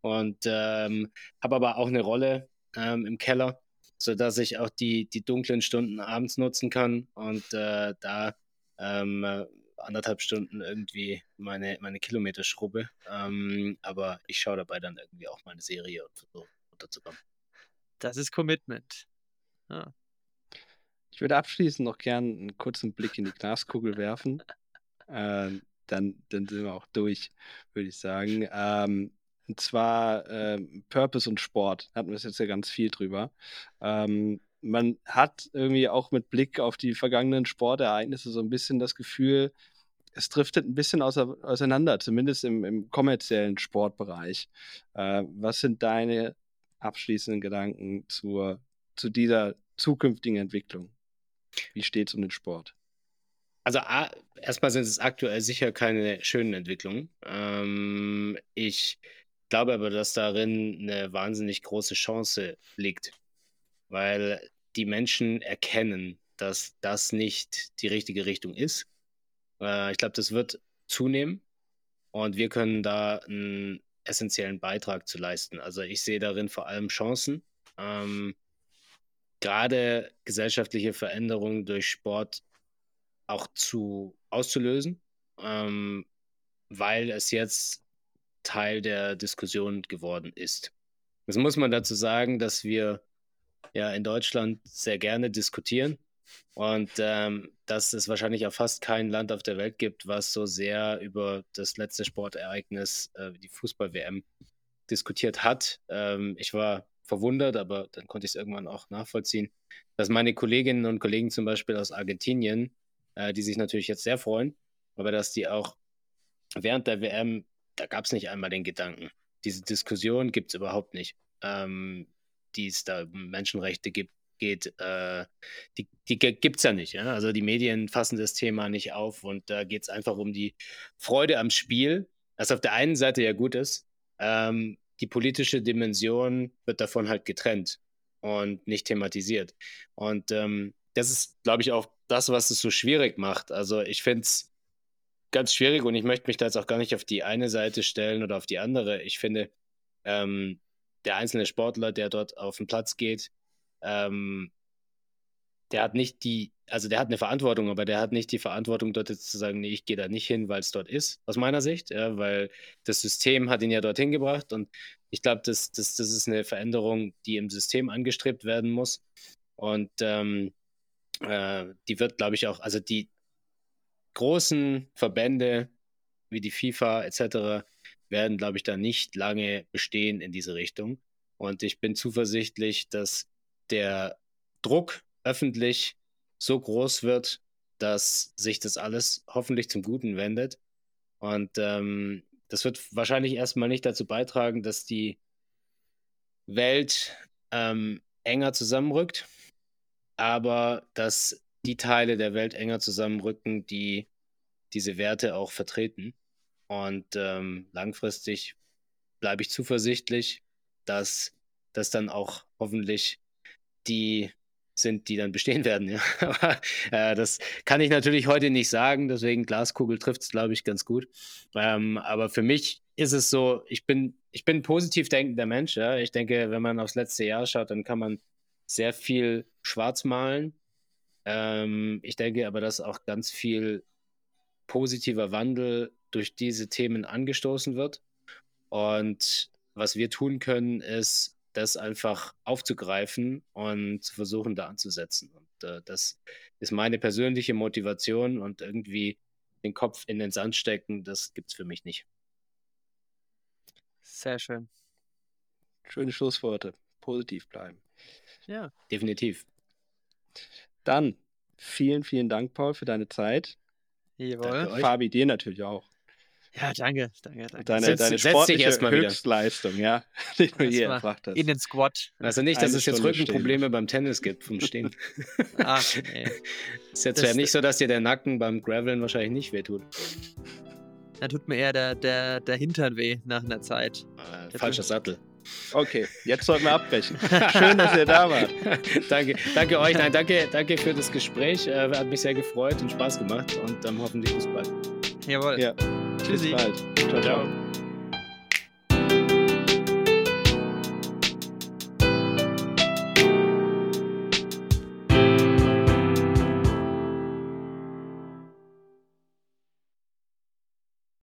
und ähm, habe aber auch eine Rolle ähm, im Keller, sodass ich auch die, die dunklen Stunden abends nutzen kann und äh, da ähm, anderthalb Stunden irgendwie meine, meine Kilometer schrubbe. Ähm, aber ich schaue dabei dann irgendwie auch mal eine Serie und versuche runterzukommen. Das ist Commitment. Ja. Ich würde abschließend noch gern einen kurzen Blick in die Glaskugel werfen. Äh, dann, dann sind wir auch durch, würde ich sagen. Ähm, und zwar äh, Purpose und Sport. Hatten wir jetzt ja ganz viel drüber. Ähm, man hat irgendwie auch mit Blick auf die vergangenen Sportereignisse so ein bisschen das Gefühl, es driftet ein bisschen auseinander, zumindest im, im kommerziellen Sportbereich. Äh, was sind deine abschließenden Gedanken zur, zu dieser zukünftigen Entwicklung? Wie steht es um den Sport? Also erstmal sind es aktuell sicher keine schönen Entwicklungen. Ähm, ich glaube aber, dass darin eine wahnsinnig große Chance liegt weil die Menschen erkennen, dass das nicht die richtige Richtung ist. Äh, ich glaube, das wird zunehmen und wir können da einen essentiellen Beitrag zu leisten. Also ich sehe darin vor allem Chancen. Ähm, gerade gesellschaftliche Veränderungen durch Sport auch zu auszulösen, ähm, weil es jetzt Teil der Diskussion geworden ist. Jetzt muss man dazu sagen, dass wir ja in Deutschland sehr gerne diskutieren und ähm, dass es wahrscheinlich auch fast kein Land auf der Welt gibt, was so sehr über das letzte Sportereignis, äh, die Fußball-WM, diskutiert hat. Ähm, ich war verwundert, aber dann konnte ich es irgendwann auch nachvollziehen, dass meine Kolleginnen und Kollegen zum Beispiel aus Argentinien, äh, die sich natürlich jetzt sehr freuen, aber dass die auch während der WM, da gab es nicht einmal den Gedanken. Diese Diskussion gibt es überhaupt nicht. Ähm, die es da um Menschenrechte gibt, geht, äh, die, die gibt es ja nicht. Ja? Also die Medien fassen das Thema nicht auf und da geht es einfach um die Freude am Spiel, was auf der einen Seite ja gut ist. Ähm, die politische Dimension wird davon halt getrennt und nicht thematisiert. Und ähm, das ist, glaube ich, auch das, was es so schwierig macht. Also ich finde es ganz schwierig und ich möchte mich da jetzt auch gar nicht auf die eine Seite stellen oder auf die andere. Ich finde, ähm, der einzelne Sportler, der dort auf den Platz geht, ähm, der hat nicht die, also der hat eine Verantwortung, aber der hat nicht die Verantwortung, dort jetzt zu sagen, nee, ich gehe da nicht hin, weil es dort ist, aus meiner Sicht, ja, weil das System hat ihn ja dorthin gebracht und ich glaube, das, das, das ist eine Veränderung, die im System angestrebt werden muss und ähm, äh, die wird, glaube ich, auch, also die großen Verbände wie die FIFA etc., werden, glaube ich, da nicht lange bestehen in diese Richtung. Und ich bin zuversichtlich, dass der Druck öffentlich so groß wird, dass sich das alles hoffentlich zum Guten wendet. Und ähm, das wird wahrscheinlich erstmal nicht dazu beitragen, dass die Welt ähm, enger zusammenrückt, aber dass die Teile der Welt enger zusammenrücken, die diese Werte auch vertreten. Und ähm, langfristig bleibe ich zuversichtlich, dass das dann auch hoffentlich die sind, die dann bestehen werden. Ja. Aber äh, das kann ich natürlich heute nicht sagen, deswegen Glaskugel trifft es, glaube ich, ganz gut. Ähm, aber für mich ist es so, ich bin, ich bin positiv denkender Mensch. Ja. Ich denke, wenn man aufs letzte Jahr schaut, dann kann man sehr viel schwarz malen. Ähm, ich denke aber, dass auch ganz viel positiver Wandel durch diese Themen angestoßen wird. Und was wir tun können, ist, das einfach aufzugreifen und zu versuchen, da anzusetzen. Und äh, das ist meine persönliche Motivation und irgendwie den Kopf in den Sand stecken, das gibt es für mich nicht. Sehr schön. Schöne Schlussworte. Positiv bleiben. Ja. Definitiv. Dann vielen, vielen Dank, Paul, für deine Zeit. Jawohl. Fabi, dir natürlich auch. Ja, danke, danke, danke. Deine, Setz- deine sportliche. Höchstleisung, ja, die du je Erstmal erbracht hast. In den Squat. Also nicht, dass Eine es jetzt Stunde Rückenprobleme beim Tennis gibt vom Stehen. Ach, nee. Ist jetzt Das- ja nicht so, dass dir der Nacken beim Graveln wahrscheinlich nicht wehtut. Da tut mir eher der, der, der Hintern weh nach einer Zeit. Äh, falscher Sattel. Okay, jetzt sollten wir abbrechen. Schön, dass ihr da wart. danke, danke euch. Nein, danke, danke für das Gespräch. Äh, hat mich sehr gefreut und Spaß gemacht und dann hoffentlich bis bald. Jawohl. Ja, bis Tschüssi. bald. Ciao, ciao. Ciao.